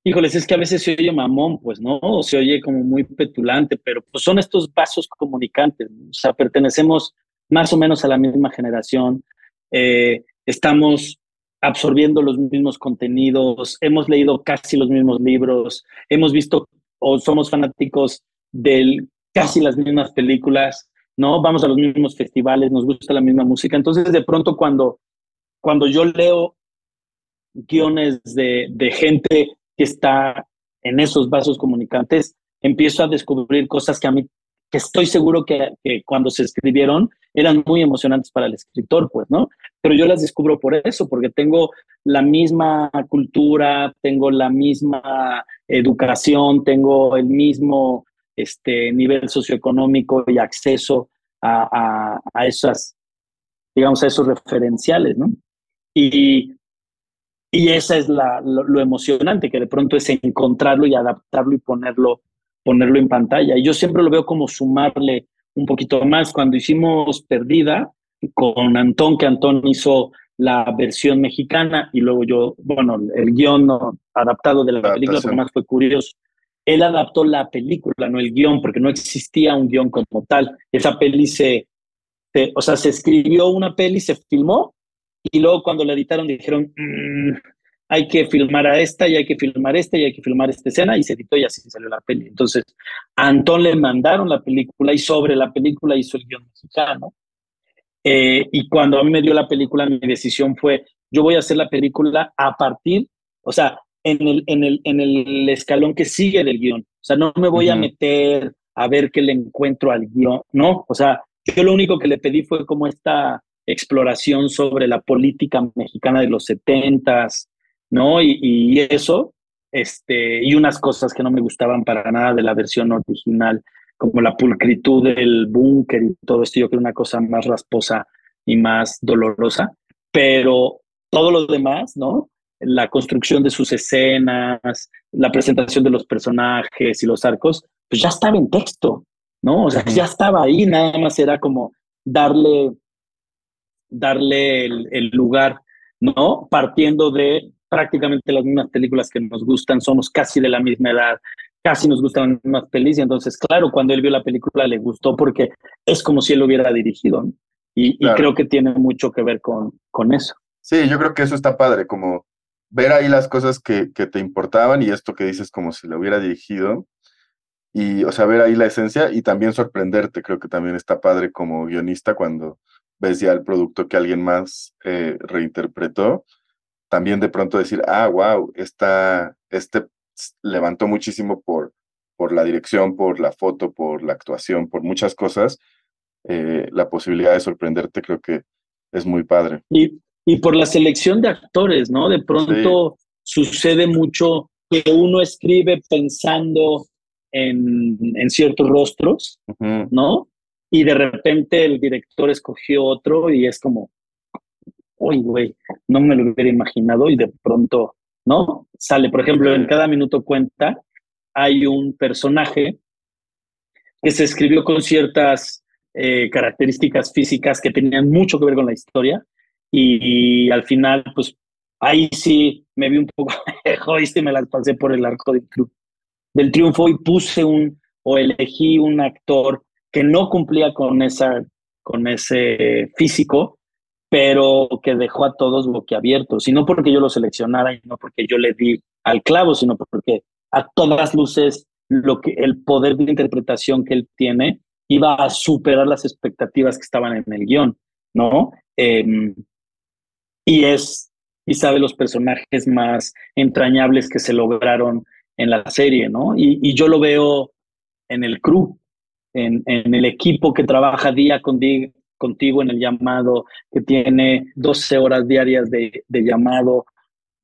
híjoles, es que a veces se oye mamón, pues, ¿no? O se oye como muy petulante, pero pues son estos vasos comunicantes, o sea, pertenecemos más o menos a la misma generación, eh, estamos absorbiendo los mismos contenidos, hemos leído casi los mismos libros, hemos visto o somos fanáticos de casi las mismas películas, ¿no? Vamos a los mismos festivales, nos gusta la misma música. Entonces, de pronto, cuando, cuando yo leo guiones de, de gente que está en esos vasos comunicantes, empiezo a descubrir cosas que a mí que estoy seguro que, cuando se escribieron eran muy emocionantes para el escritor, pues, ¿no? Pero yo las descubro por eso, porque tengo la misma cultura, tengo la misma educación, tengo el mismo este, nivel socioeconómico y acceso a, a, esas, digamos, a esos referenciales, ¿no? Y, y esa es la, lo emocionante, que de pronto es encontrarlo y adaptarlo y ponerlo ponerlo en pantalla. Y yo siempre lo veo como sumarle un poquito más. Cuando hicimos Perdida con Antón, que Antón hizo la versión mexicana y luego yo, bueno, el guion adaptado de la película, porque más fue curioso. Él adaptó la película, no el guion, porque no existía un guion como tal. Esa peli se, o sea, se escribió una peli, se filmó y luego cuando la editaron dijeron, mm, hay que filmar a esta y hay que filmar esta y hay que filmar esta escena y se editó y así salió la peli. Entonces, a Antón le mandaron la película y sobre la película hizo el guion mexicano. Eh, y cuando a mí me dio la película, mi decisión fue, yo voy a hacer la película a partir, o sea, en el, en el, en el escalón que sigue del guion. O sea, no me voy a meter a ver qué le encuentro al guion, no. O sea, yo lo único que le pedí fue como esta exploración sobre la política mexicana de los setentas, ¿no? Y, eso, este, y unas cosas que no me gustaban para nada de la versión original, como la pulcritud del búnker y todo esto, yo creo una cosa más rasposa y más dolorosa, pero todo lo demás, ¿no? La construcción de sus escenas, la presentación de los personajes y los arcos, pues ya estaba en texto, ¿no? O sea, ya estaba ahí, nada más era como darle, darle el lugar, ¿no? Partiendo de prácticamente las mismas películas que nos gustan, somos casi de la misma edad, casi nos gustan las mismas pelis, y entonces, claro, cuando él vio la película le gustó porque es como si él lo hubiera dirigido, y, creo que tiene mucho que ver con, con eso. Sí, yo creo que eso está padre, como ver ahí las cosas que, que te importaban y esto que dices como si lo hubiera dirigido. Y, o sea, ver ahí la esencia y también sorprenderte. Creo que también está padre como guionista cuando ves ya el producto que alguien más eh, reinterpretó. También de pronto decir, ah, wow, esta, este levantó muchísimo por, por la dirección, por la foto, por la actuación, por muchas cosas. Eh, la posibilidad de sorprenderte creo que es muy padre. Y, y por la selección de actores, ¿no? De pronto sucede mucho que uno escribe pensando en, en ciertos rostros, ¿no? Y de repente el director escogió otro y es como, uy, güey, no me lo hubiera imaginado y de pronto, ¿no? Sale, por ejemplo, en cada minuto cuenta, hay un personaje que se escribió con ciertas eh, características físicas que tenían mucho que ver con la historia y, al final, pues ahí sí me vi un poco [laughs] egoísta y me las pasé por el arco del, del triunfo y puse un o elegí un actor que no cumplía con, esa, con ese físico, pero que dejó a todos boquiabiertos, y no porque yo lo seleccionara y no porque yo le di al clavo, sino porque a todas luces lo que, el poder de interpretación que él tiene iba a superar las expectativas que estaban en el guion, ¿no? Em, y es quizá de los personajes más entrañables que se lograron en la serie, ¿no? Y, yo lo veo en el crew, en, en, el equipo que trabaja día con día contigo en el llamado, que tiene 12 horas diarias de, de llamado,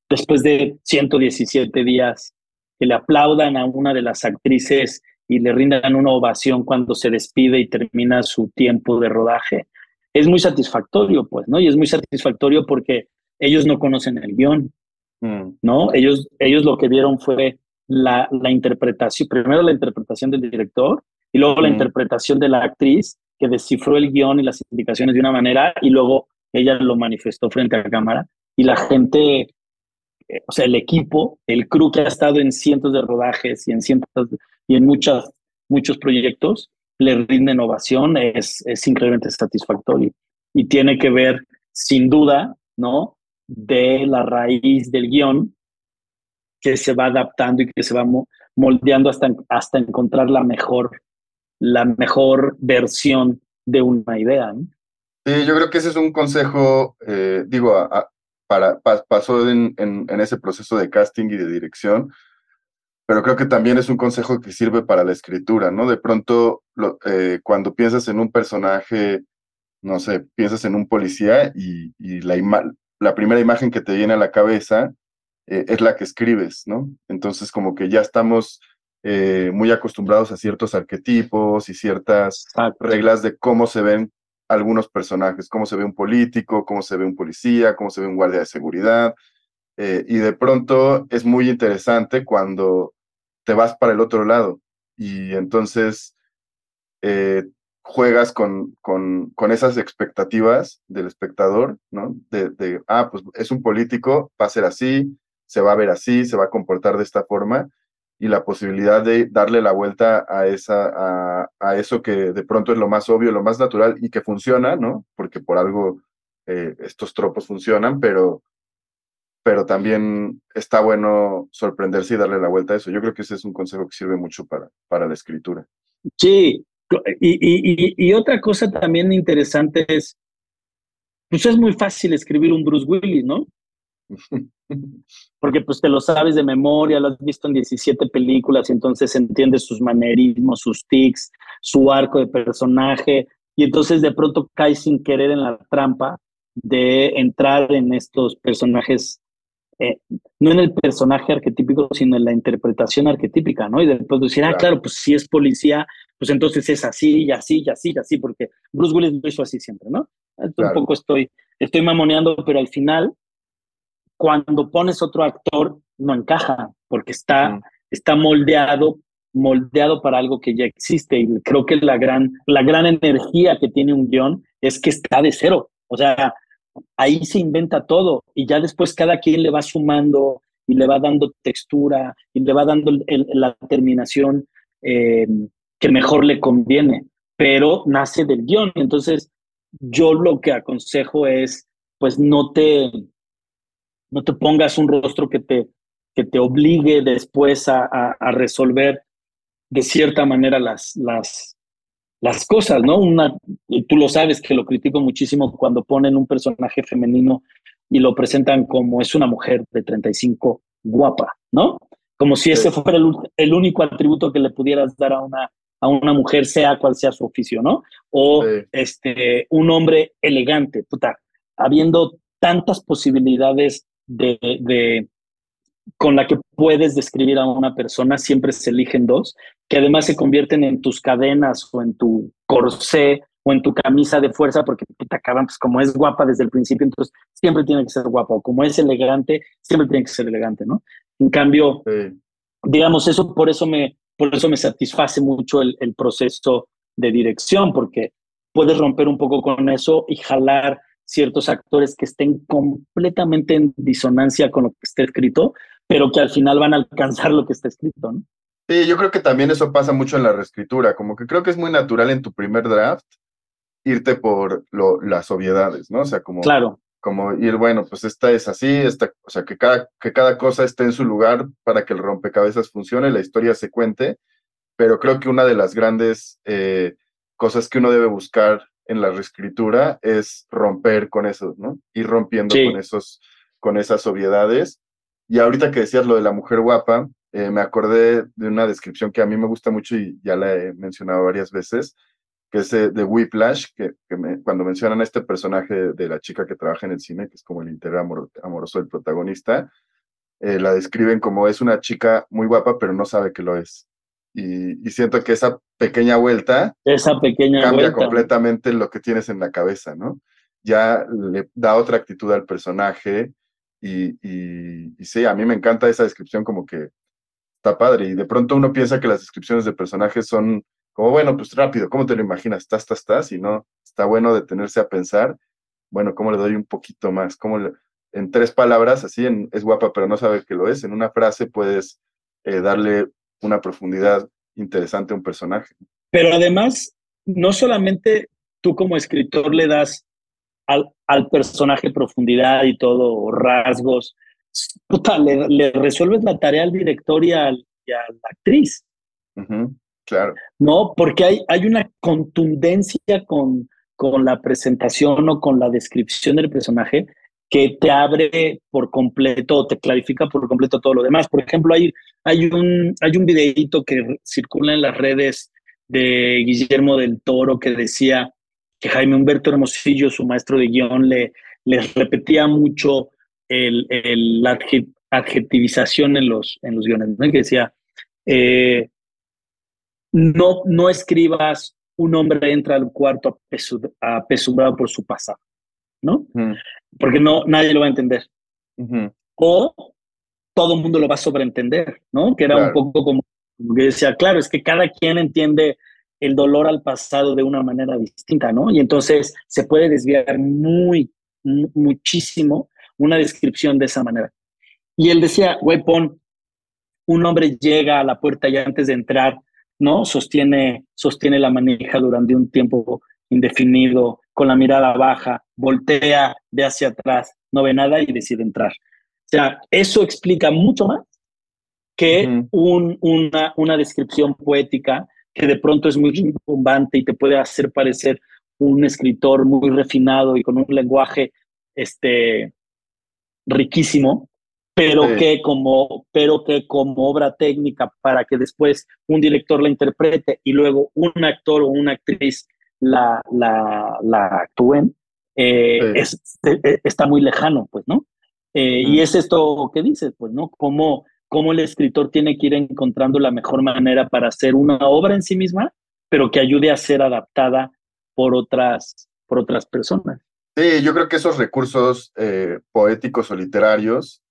después de 117 días, que le aplaudan a una de las actrices y le rindan una ovación cuando se despide y termina su tiempo de rodaje es muy satisfactorio, pues, ¿no? Y es muy satisfactorio porque ellos no conocen el guion, mm. ¿no? Ellos, ellos lo que vieron fue la, la, interpretación, primero la interpretación del director y luego la interpretación de la actriz que descifró el guion y las indicaciones de una manera y luego ella lo manifestó frente a la cámara y la gente, eh, o sea, el equipo, el crew que ha estado en cientos de rodajes y en cientos y en muchas, muchos proyectos, le rinden ovación es, es increíblemente satisfactorio. Y tiene que ver, sin duda, ¿no? De la raíz del guion que se va adaptando y que se va moldeando hasta, hasta encontrar la mejor, la mejor versión de una idea. Sí, yo creo que ese es un consejo, eh, digo, para, pasó en, en, ese proceso de casting y de dirección, pero creo que también es un consejo que sirve para la escritura, ¿no? De pronto, eh, cuando piensas en un personaje, no sé, piensas en un policía y, la, la primera imagen que te viene a la cabeza eh, es la que escribes, ¿no? Entonces, como que ya estamos eh, muy acostumbrados a ciertos arquetipos y ciertas reglas de cómo se ven algunos personajes, cómo se ve un político, cómo se ve un policía, cómo se ve un guardia de seguridad. y de pronto es muy interesante cuando te vas para el otro lado y entonces eh, juegas con, con, con, esas expectativas del espectador, ¿no? De, de, ah, pues es un político, va a ser así, se va a ver así, se va a comportar de esta forma y la posibilidad de darle la vuelta a, esa, a, eso que de pronto es lo más obvio, lo más natural y que funciona, ¿no? Porque por algo eh, estos tropos funcionan, pero pero también está bueno sorprenderse y darle la vuelta a eso. Yo creo que ese es un consejo que sirve mucho para, para la escritura. Sí, y, y, otra cosa también interesante es, pues es muy fácil escribir un Bruce Willis, ¿no? [laughs] Porque pues te lo sabes de memoria, lo has visto en 17 películas y entonces entiendes sus manerismos, sus tics, su arco de personaje y entonces de pronto caes sin querer en la trampa de entrar en estos personajes eh, no en el personaje arquetípico, sino en la interpretación arquetípica, ¿no? Y después decir, ah, claro, pues si es policía, pues entonces es así, y así, y así, y así, porque Bruce Willis lo hizo así siempre, ¿no? Un poco estoy, estoy mamoneando, pero al final, cuando pones otro actor, no encaja, porque está, está moldeado moldeado para algo que ya existe y creo que la gran, la gran energía que tiene un guion es que está de cero. O sea, ahí se inventa todo y ya después cada quien le va sumando y le va dando textura y le va dando la terminación eh, que mejor le conviene, pero nace del guion. Entonces, yo lo que aconsejo es, pues no te, no te pongas un rostro que te, que te obligue después a, a, resolver de cierta manera las, las, las cosas, ¿no? Una, tú lo sabes que lo critico muchísimo cuando ponen un personaje femenino y lo presentan como es una mujer de 35 guapa, ¿no? Como si ese fuera el, el, único atributo que le pudieras dar a una, a una mujer, sea cual sea su oficio, ¿no? O este, un hombre elegante, puta, habiendo tantas posibilidades de, de, con la que puedes describir a una persona, siempre se eligen dos, que además se convierten en tus cadenas o en tu corsé o en tu camisa de fuerza, porque puta acaban, pues como es guapa desde el principio, entonces siempre tiene que ser guapa, o como es elegante, siempre tiene que ser elegante, ¿no? En cambio, digamos, eso por eso me, por eso me satisface mucho el, el proceso de dirección, porque puedes romper un poco con eso y jalar ciertos actores que estén completamente en disonancia con lo que está escrito, pero que al final van a alcanzar lo que está escrito, ¿no? Sí, yo creo que también eso pasa mucho en la reescritura, como que creo que es muy natural en tu primer draft irte por lo, las obviedades, ¿no? O sea, como, claro. como ir, bueno, pues esta es así, esta, o sea, que cada, que cada cosa esté en su lugar para que el rompecabezas funcione, la historia se cuente, pero creo que una de las grandes eh, cosas que uno debe buscar en la reescritura es romper con eso, ¿no? Ir rompiendo con, esos, con esas obviedades. Y ahorita que decías lo de la mujer guapa, eh, me acordé de una descripción que a mí me gusta mucho y ya la he mencionado varias veces, que es de Whiplash, que, cuando mencionan a este personaje de, la chica que trabaja en el cine, que es como el interés amoroso del protagonista, eh, la describen como es una chica muy guapa, pero no sabe que lo es. Y, siento que esa pequeña vuelta esa pequeña cambia completamente lo que tienes en la cabeza, ¿no? Ya le da otra actitud al personaje y, y, sí, a mí me encanta esa descripción como que está padre y de pronto uno piensa que las descripciones de personajes son como, bueno, pues rápido, ¿cómo te lo imaginas? Estás, estás, estás y no, está bueno detenerse a pensar, bueno, ¿cómo le doy un poquito más? ¿Cómo en tres palabras, así en, es guapa pero no sabe que lo es, en una frase puedes eh, darle una profundidad interesante a un personaje. Pero además, no solamente tú como escritor le das al, al personaje profundidad y todo, rasgos, puta, le, resuelves la tarea al director y, al, a la actriz. claro. No, porque hay, hay una contundencia con, con la presentación o con la descripción del personaje que te abre por completo, te clarifica por completo todo lo demás. Por ejemplo, hay, hay, un, hay un videíto que circula en las redes de Guillermo del Toro que decía que Jaime Humberto Hermosillo, su maestro de guion, le, le repetía mucho el, la adjetivización en los, en los guiones, ¿no? que decía, eh, no, no escribas un hombre entra al cuarto apesumbrado por su pasado. ¿No? Porque no, nadie lo va a entender. O todo el mundo lo va a sobreentender, ¿no? Que era un poco como, que decía, claro, es que cada quien entiende el dolor al pasado de una manera distinta, ¿no? Y entonces se puede desviar muy, muchísimo una descripción de esa manera. Y él decía, güey, pon, un hombre llega a la puerta y antes de entrar, ¿no? Sostiene, sostiene la manija durante un tiempo indefinido, con la mirada baja, voltea, ve hacia atrás, no ve nada y decide entrar. O sea, eso explica mucho más que un, una, una descripción poética que de pronto es muy bombante y te puede hacer parecer un escritor muy refinado y con un lenguaje este, riquísimo, pero, que como, pero que como obra técnica para que después un director la interprete y luego un actor o una actriz la, la, la actúen, eh, es, e, e, está muy lejano, pues, ¿no? Eh, y es esto que dices, pues, ¿no? Cómo, cómo el escritor tiene que ir encontrando la mejor manera para hacer una obra en sí misma, pero que ayude a ser adaptada por otras, por otras personas. Sí, yo creo que esos recursos eh, poéticos o literarios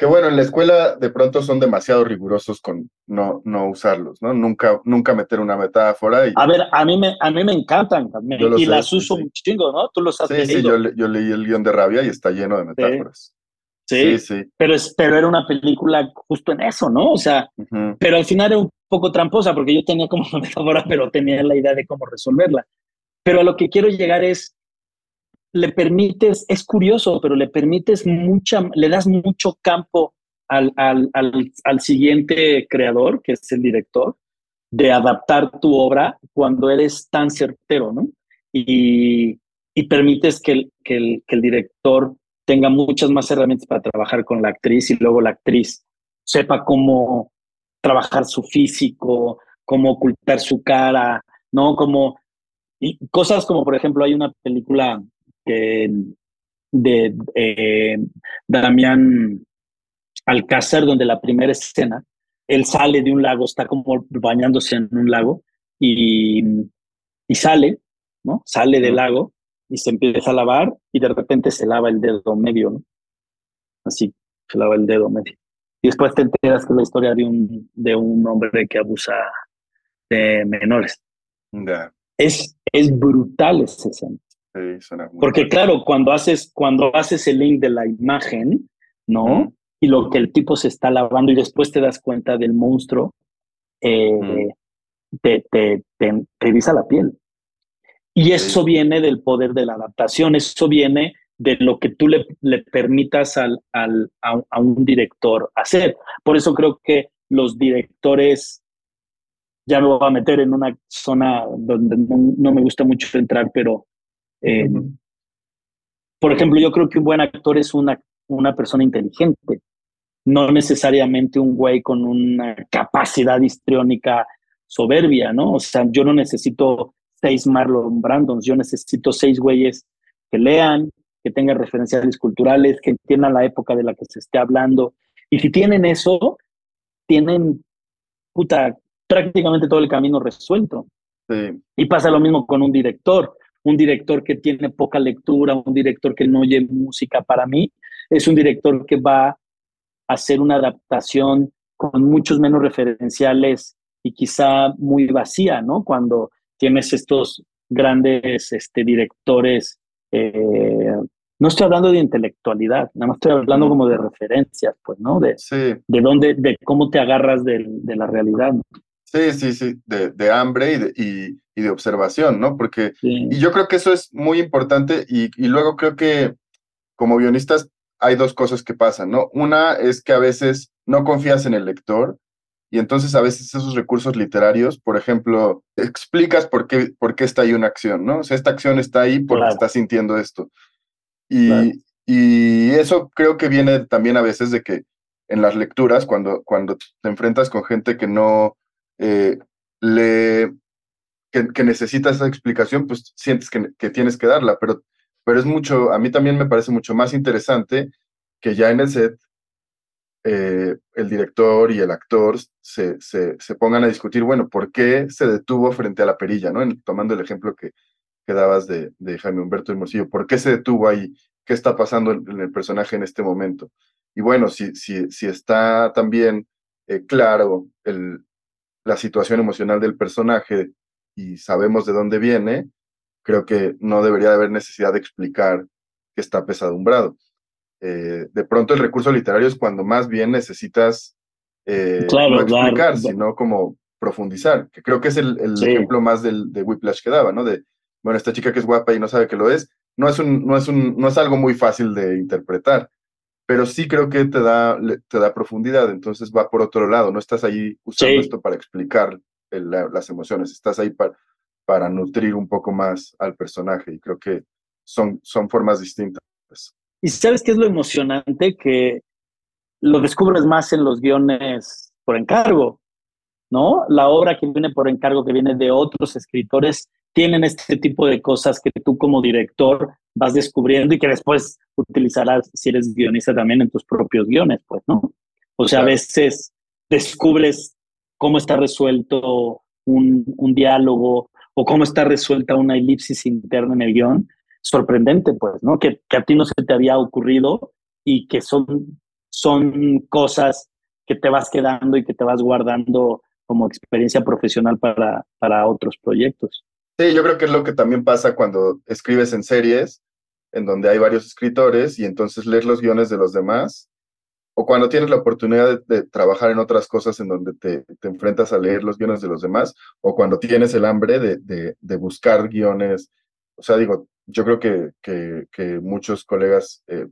que bueno, en la escuela de pronto son demasiado rigurosos con no, no usarlos, ¿no? Nunca, nunca meter una metáfora. Y... A ver, a mí me, a mí me encantan también y las uso un chingo, ¿no? Tú los has Sí, sí, yo, yo, leí el guion de Rabia y está lleno de metáforas. Sí, sí, Pero, es, pero era una película justo en eso, ¿no? O sea, pero al final era un poco tramposa porque yo tenía como una [laughs] metáfora, pero tenía la idea de cómo resolverla. Pero a lo que quiero llegar es, le permites, es curioso, pero le permites mucha, le das mucho campo al, al, al, siguiente creador, que es el director, de adaptar tu obra cuando eres tan certero, ¿no? Y, y permites que el, que, el, que el director tenga muchas más herramientas para trabajar con la actriz y luego la actriz sepa cómo trabajar su físico, cómo ocultar su cara, ¿no? Como y cosas como, por ejemplo, hay una película de eh, Damián Alcázar, donde la primera escena, él sale de un lago, está como bañándose en un lago y, y sale, ¿no? Sale del lago y se empieza a lavar y de repente se lava el dedo medio, ¿no? Así, se lava el dedo medio. Y después te enteras que es la historia de un, de un hombre que abusa de menores. Es, es brutal esa escena. Porque claro, cuando haces, cuando haces el link de la imagen, ¿no? Y lo que el tipo se está lavando y después te das cuenta del monstruo, eh, te, te, te, la piel. Y eso viene del poder de la adaptación, eso viene de lo que tú le, le permitas al, al, a, un director hacer. Por eso creo que los directores, ya me voy a meter en una zona donde no, me gusta mucho entrar, pero, eh, por ejemplo, yo creo que un buen actor es una, una persona inteligente, no necesariamente un güey con una capacidad histriónica soberbia, ¿no? O sea, yo no necesito seis Marlon Brandons, yo necesito seis güeyes que lean, que tengan referenciales culturales, que entiendan la época de la que se esté hablando. Y si tienen eso, tienen puta, prácticamente todo el camino resuelto. Y pasa lo mismo con un director. Un director que tiene poca lectura, un director que no oye música, para mí es un director que va a hacer una adaptación con muchos menos referenciales y quizá muy vacía, ¿no? Cuando tienes estos grandes este, directores eh, no estoy hablando de intelectualidad, nada más estoy hablando como de referencias, pues, ¿no? De, de dónde, de cómo te agarras de, de la realidad. Sí, sí, sí, de, de hambre y de, y, y de, observación, ¿no? Porque, y yo creo que eso es muy importante y, y luego creo que como guionistas hay dos cosas que pasan, ¿no? Una es que a veces no confías en el lector y entonces a veces esos recursos literarios, por ejemplo, explicas por qué, por qué está ahí una acción, ¿no? O sea, esta acción está ahí porque está sintiendo esto. Y, y, eso creo que viene también a veces de que en las lecturas, cuando, cuando te enfrentas con gente que no eh, le... Que, que, necesita esa explicación, pues sientes que, que tienes que darla, pero, pero es mucho, a mí también me parece mucho más interesante que ya en el set eh, el director y el actor se, se, se, pongan a discutir, bueno, ¿por qué se detuvo frente a la perilla? ¿no? tomando el ejemplo que, que dabas de, de, Jaime Humberto Hermosillo, ¿por qué se detuvo ahí? ¿Qué está pasando en, el personaje en este momento? Y bueno, si, si, si está también eh, claro el, la situación emocional del personaje y sabemos de dónde viene, creo que no debería haber necesidad de explicar que está pesadumbrado. Eh, de pronto el recurso literario es cuando más bien necesitas eh, no explicar, sino como profundizar, que creo que es el, ejemplo más del, de Whiplash que daba, ¿no? De, bueno, esta chica que es guapa y no sabe que lo es, no es, un, no es, un, no es algo muy fácil de interpretar, pero sí creo que te da, te da profundidad, entonces va por otro lado, no estás ahí usando esto para explicar las emociones, estás ahí para, para nutrir un poco más al personaje y creo que son, son formas distintas. Y sabes qué es lo emocionante que lo descubres más en los guiones por encargo, ¿no? La obra que viene por encargo, que viene de otros escritores, tienen este tipo de cosas que tú como director vas descubriendo y que después utilizarás si eres guionista también en tus propios guiones, pues, ¿no? O sea, a veces descubres cómo está resuelto un, un diálogo o cómo está resuelta una elipsis interna en el guion sorprendente, pues, ¿no? Que, que, a ti no se te había ocurrido y que son, son cosas que te vas quedando y que te vas guardando como experiencia profesional para, para otros proyectos. Sí, yo creo que es lo que también pasa cuando escribes en series, en donde hay varios escritores y entonces lees los guiones de los demás, o cuando tienes la oportunidad de, trabajar en otras cosas en donde te, enfrentas a leer los guiones de los demás, o cuando tienes el hambre de, buscar guiones. O sea, digo, yo creo que, que, muchos colegas, eh,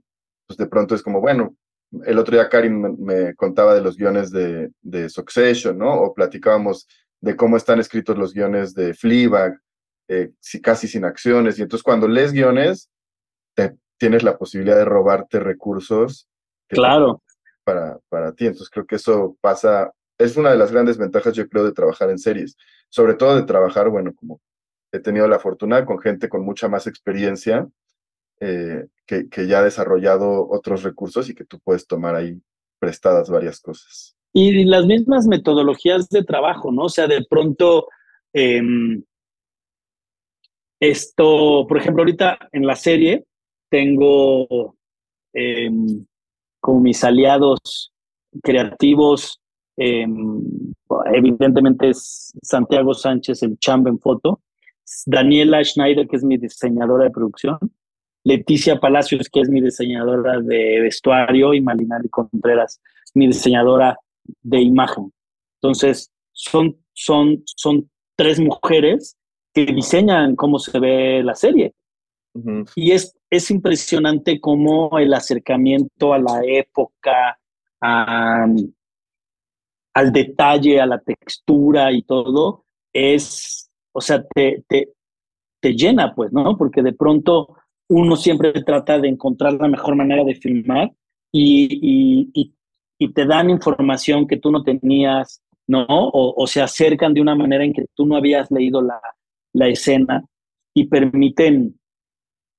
pues de pronto es como, bueno, el otro día Karim me, contaba de los guiones de, Succession, ¿no? O platicábamos de cómo están escritos los guiones de Fleabag, eh, casi sin acciones. Y entonces cuando lees guiones, tienes la posibilidad de robarte recursos. Claro. Para, para ti. Entonces creo que eso pasa, es una de las grandes ventajas, yo creo, de trabajar en series. Sobre todo de trabajar, bueno, como he tenido la fortuna con gente con mucha más experiencia eh, que, que, ya ha desarrollado otros recursos y que tú puedes tomar ahí prestadas varias cosas. Y las mismas metodologías de trabajo, ¿no? O sea, de pronto, em, esto, por ejemplo, ahorita en la serie tengo em, como mis aliados creativos, em, evidentemente es Santiago Sánchez, el chamba en foto, Daniela Schneider, que es mi diseñadora de producción, Leticia Palacios, que es mi diseñadora de vestuario, y Malinari Contreras, mi diseñadora de imagen. Entonces, son, son, son tres mujeres que diseñan cómo se ve la serie. Y es, es impresionante cómo el acercamiento a la época, al detalle, a la textura y todo, es, o sea, te, te, te llena, pues, ¿no? Porque de pronto uno siempre trata de encontrar la mejor manera de filmar y, y, y, te dan información que tú no tenías, ¿no? O, o, se acercan de una manera en que tú no habías leído la, la escena y permiten,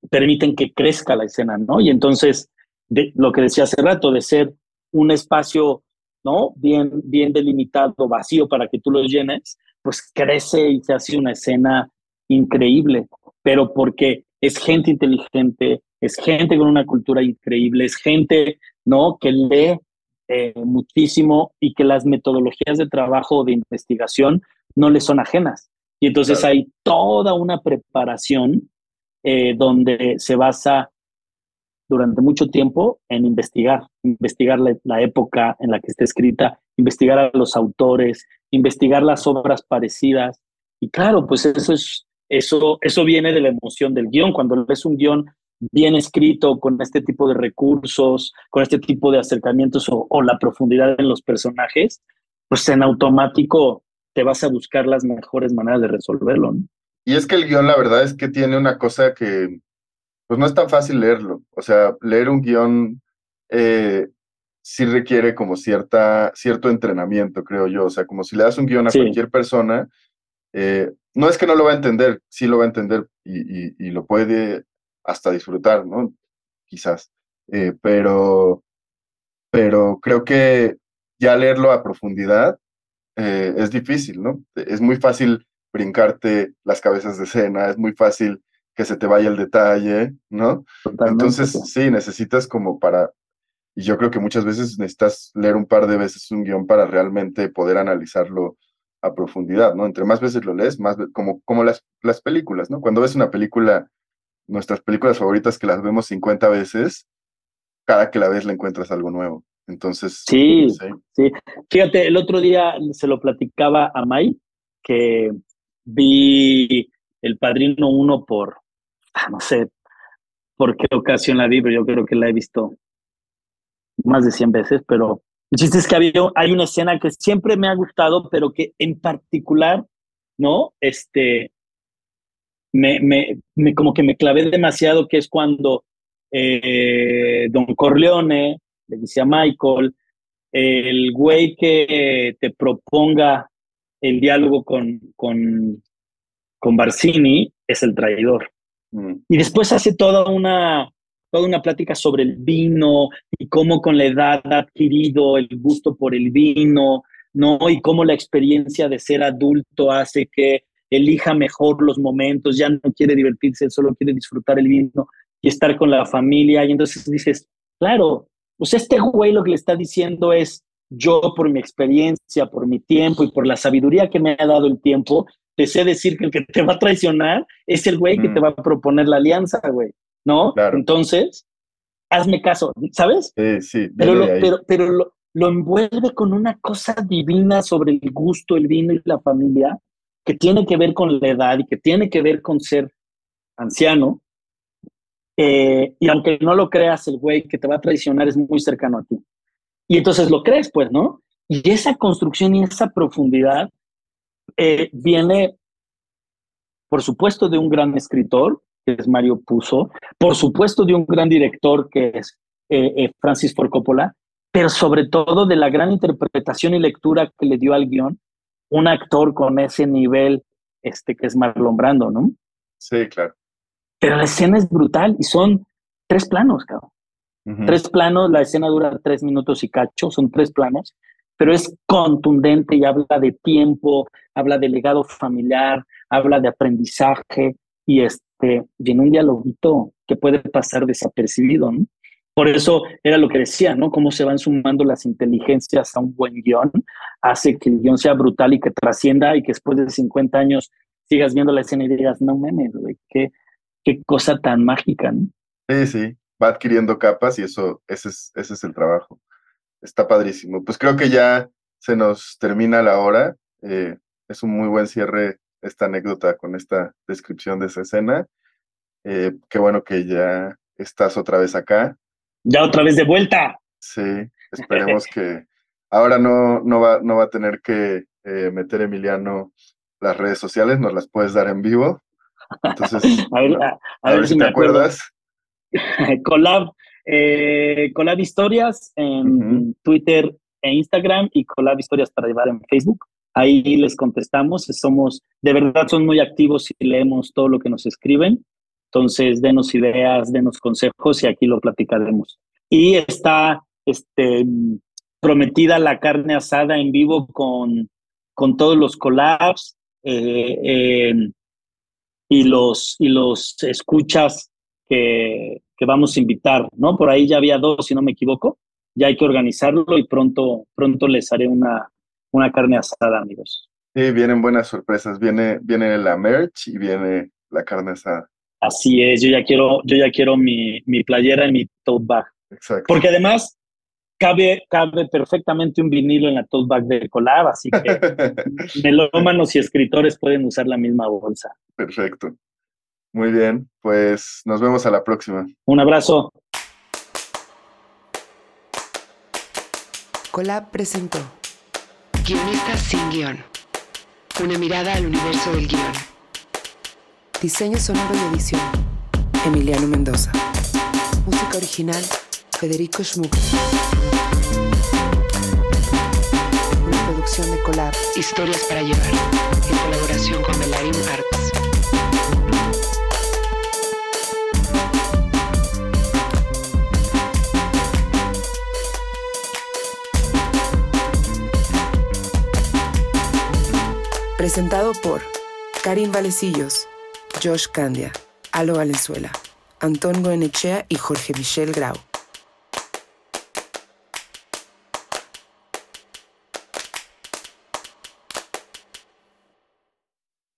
permiten que crezca la escena, ¿no? Y entonces, de, lo que decía hace rato, de ser un espacio, ¿no? Bien, bien delimitado, vacío para que tú lo llenes, pues crece y se hace una escena increíble, pero porque es gente inteligente, es gente con una cultura increíble, es gente, ¿no? Que lee eh, muchísimo y que las metodologías de trabajo o de investigación no le son ajenas. Y entonces hay toda una preparación eh, donde se basa durante mucho tiempo en investigar, investigar la, época en la que está escrita, investigar a los autores, investigar las obras parecidas. Y claro, pues eso es eso, eso viene de la emoción del guion. Cuando ves un guion bien escrito, con este tipo de recursos, con este tipo de acercamientos o, la profundidad en los personajes, pues en automático te vas a buscar las mejores maneras de resolverlo. Y es que el guion, la verdad es que tiene una cosa que, pues no es tan fácil leerlo. O sea, leer un guion eh, sí requiere como cierta, cierto entrenamiento, creo yo. O sea, como si le das un guion a cualquier persona, eh, no es que no lo va a entender, sí lo va a entender y, lo puede hasta disfrutar, ¿no? Quizás. Eh, pero, pero creo que ya leerlo a profundidad eh, es difícil, ¿no? Es muy fácil brincarte las cabezas de escena, es muy fácil que se te vaya el detalle, ¿no? Entonces, sí, necesitas como para, y yo creo que muchas veces necesitas leer un par de veces un guion para realmente poder analizarlo a profundidad, ¿no? Entre más veces lo lees, más como, como las, las películas, ¿no? Cuando ves una película, nuestras películas favoritas que las vemos 50 veces, cada que la ves le encuentras algo nuevo. Entonces, sí, sí. Fíjate, el otro día se lo platicaba a Mai, que vi El Padrino 1 por, ah, no sé por qué ocasión la vi, pero yo creo que la he visto más de 100 veces, pero el chiste es que había, hay una escena que siempre me ha gustado, pero que en particular, ¿no? Este, me, me, como que me clavé demasiado, que es cuando eh, Don Corleone le dice a Michael, el güey que te proponga el diálogo con, con, con Barcini es el traidor. Mm. Y después hace toda una, toda una plática sobre el vino y cómo con la edad ha adquirido el gusto por el vino, ¿no? Y cómo la experiencia de ser adulto hace que elija mejor los momentos, ya no quiere divertirse, solo quiere disfrutar el vino y estar con la familia. Y entonces dices, claro, pues este güey lo que le está diciendo es, yo por mi experiencia, por mi tiempo y por la sabiduría que me ha dado el tiempo, te sé decir que el que te va a traicionar es el güey que te va a proponer la alianza, güey. ¿no? Entonces, hazme caso, ¿sabes? Sí, sí. Pero, lo, pero, pero lo, lo, envuelve con una cosa divina sobre el gusto, el vino y la familia, que tiene que ver con la edad y que tiene que ver con ser anciano, Eh, y aunque no lo creas, el güey que te va a traicionar es muy cercano a ti. Y entonces lo crees, pues, ¿no? Y esa construcción y esa profundidad eh, viene, por supuesto, de un gran escritor, que es Mario Puzo, por supuesto, de un gran director, que es eh, Francis Ford Coppola, pero sobre todo de la gran interpretación y lectura que le dio al guion un actor con ese nivel este, que es Marlon Brando, ¿no? Sí, claro. Pero la escena es brutal y son tres planos, cabrón. Tres planos, la escena dura tres minutos y cacho, son tres planos, pero es contundente y habla de tiempo, habla de legado familiar, habla de aprendizaje y este, viene un dialoguito que puede pasar desapercibido, ¿no? Por eso era lo que decía, ¿no? Cómo se van sumando las inteligencias a un buen guion, hace que el guion sea brutal y que trascienda y que después de 50 años sigas viendo la escena y digas, no memes, güey, qué, qué cosa tan mágica, ¿no? Sí, sí, va adquiriendo capas y eso, ese es, ese es el trabajo. Está padrísimo. Pues creo que ya se nos termina la hora. Eh, es un muy buen cierre esta anécdota con esta descripción de esa escena. Eh, qué bueno que ya estás otra vez acá. Ya otra vez de vuelta. Sí, esperemos que ahora no, no, va, no va a tener que eh, meter Emiliano las redes sociales, nos las puedes dar en vivo. Entonces, [laughs] a ver, si, te acuerdas. [laughs] Colab, eh, Historias en Twitter e Instagram y Colab Historias para llevar en Facebook. Ahí les contestamos, somos, de verdad son muy activos y leemos todo lo que nos escriben. Entonces, denos ideas, denos consejos y aquí lo platicaremos. Y está este, prometida la carne asada en vivo con, con todos los collabs. Eh, eh, y los, y los escuchas que, que, vamos a invitar, ¿no? Por ahí ya había dos, si no me equivoco. Ya hay que organizarlo y pronto, pronto les haré una, una carne asada, amigos. Sí, vienen buenas sorpresas. Viene, viene la merch y viene la carne asada. Así es, yo ya quiero, yo ya quiero mi, mi playera y mi tote bag. Exacto. Porque además cabe, cabe perfectamente un vinilo en la tote bag de Colab, así que [laughs] melómanos y escritores pueden usar la misma bolsa. Perfecto. Muy bien, pues nos vemos a la próxima. Un abrazo. Colab presentó Guionistas sin guion. Una mirada al universo del guion. Diseño sonoro y edición. Emiliano Mendoza. Música original. Federico Schmuck. Una producción de Colab. Historias para llevar. En colaboración con Melarim Arts. Presentado por Karim Valecillos, Josh Candia, Alo Valenzuela, Antón Goenechea y Jorge Michel Grau.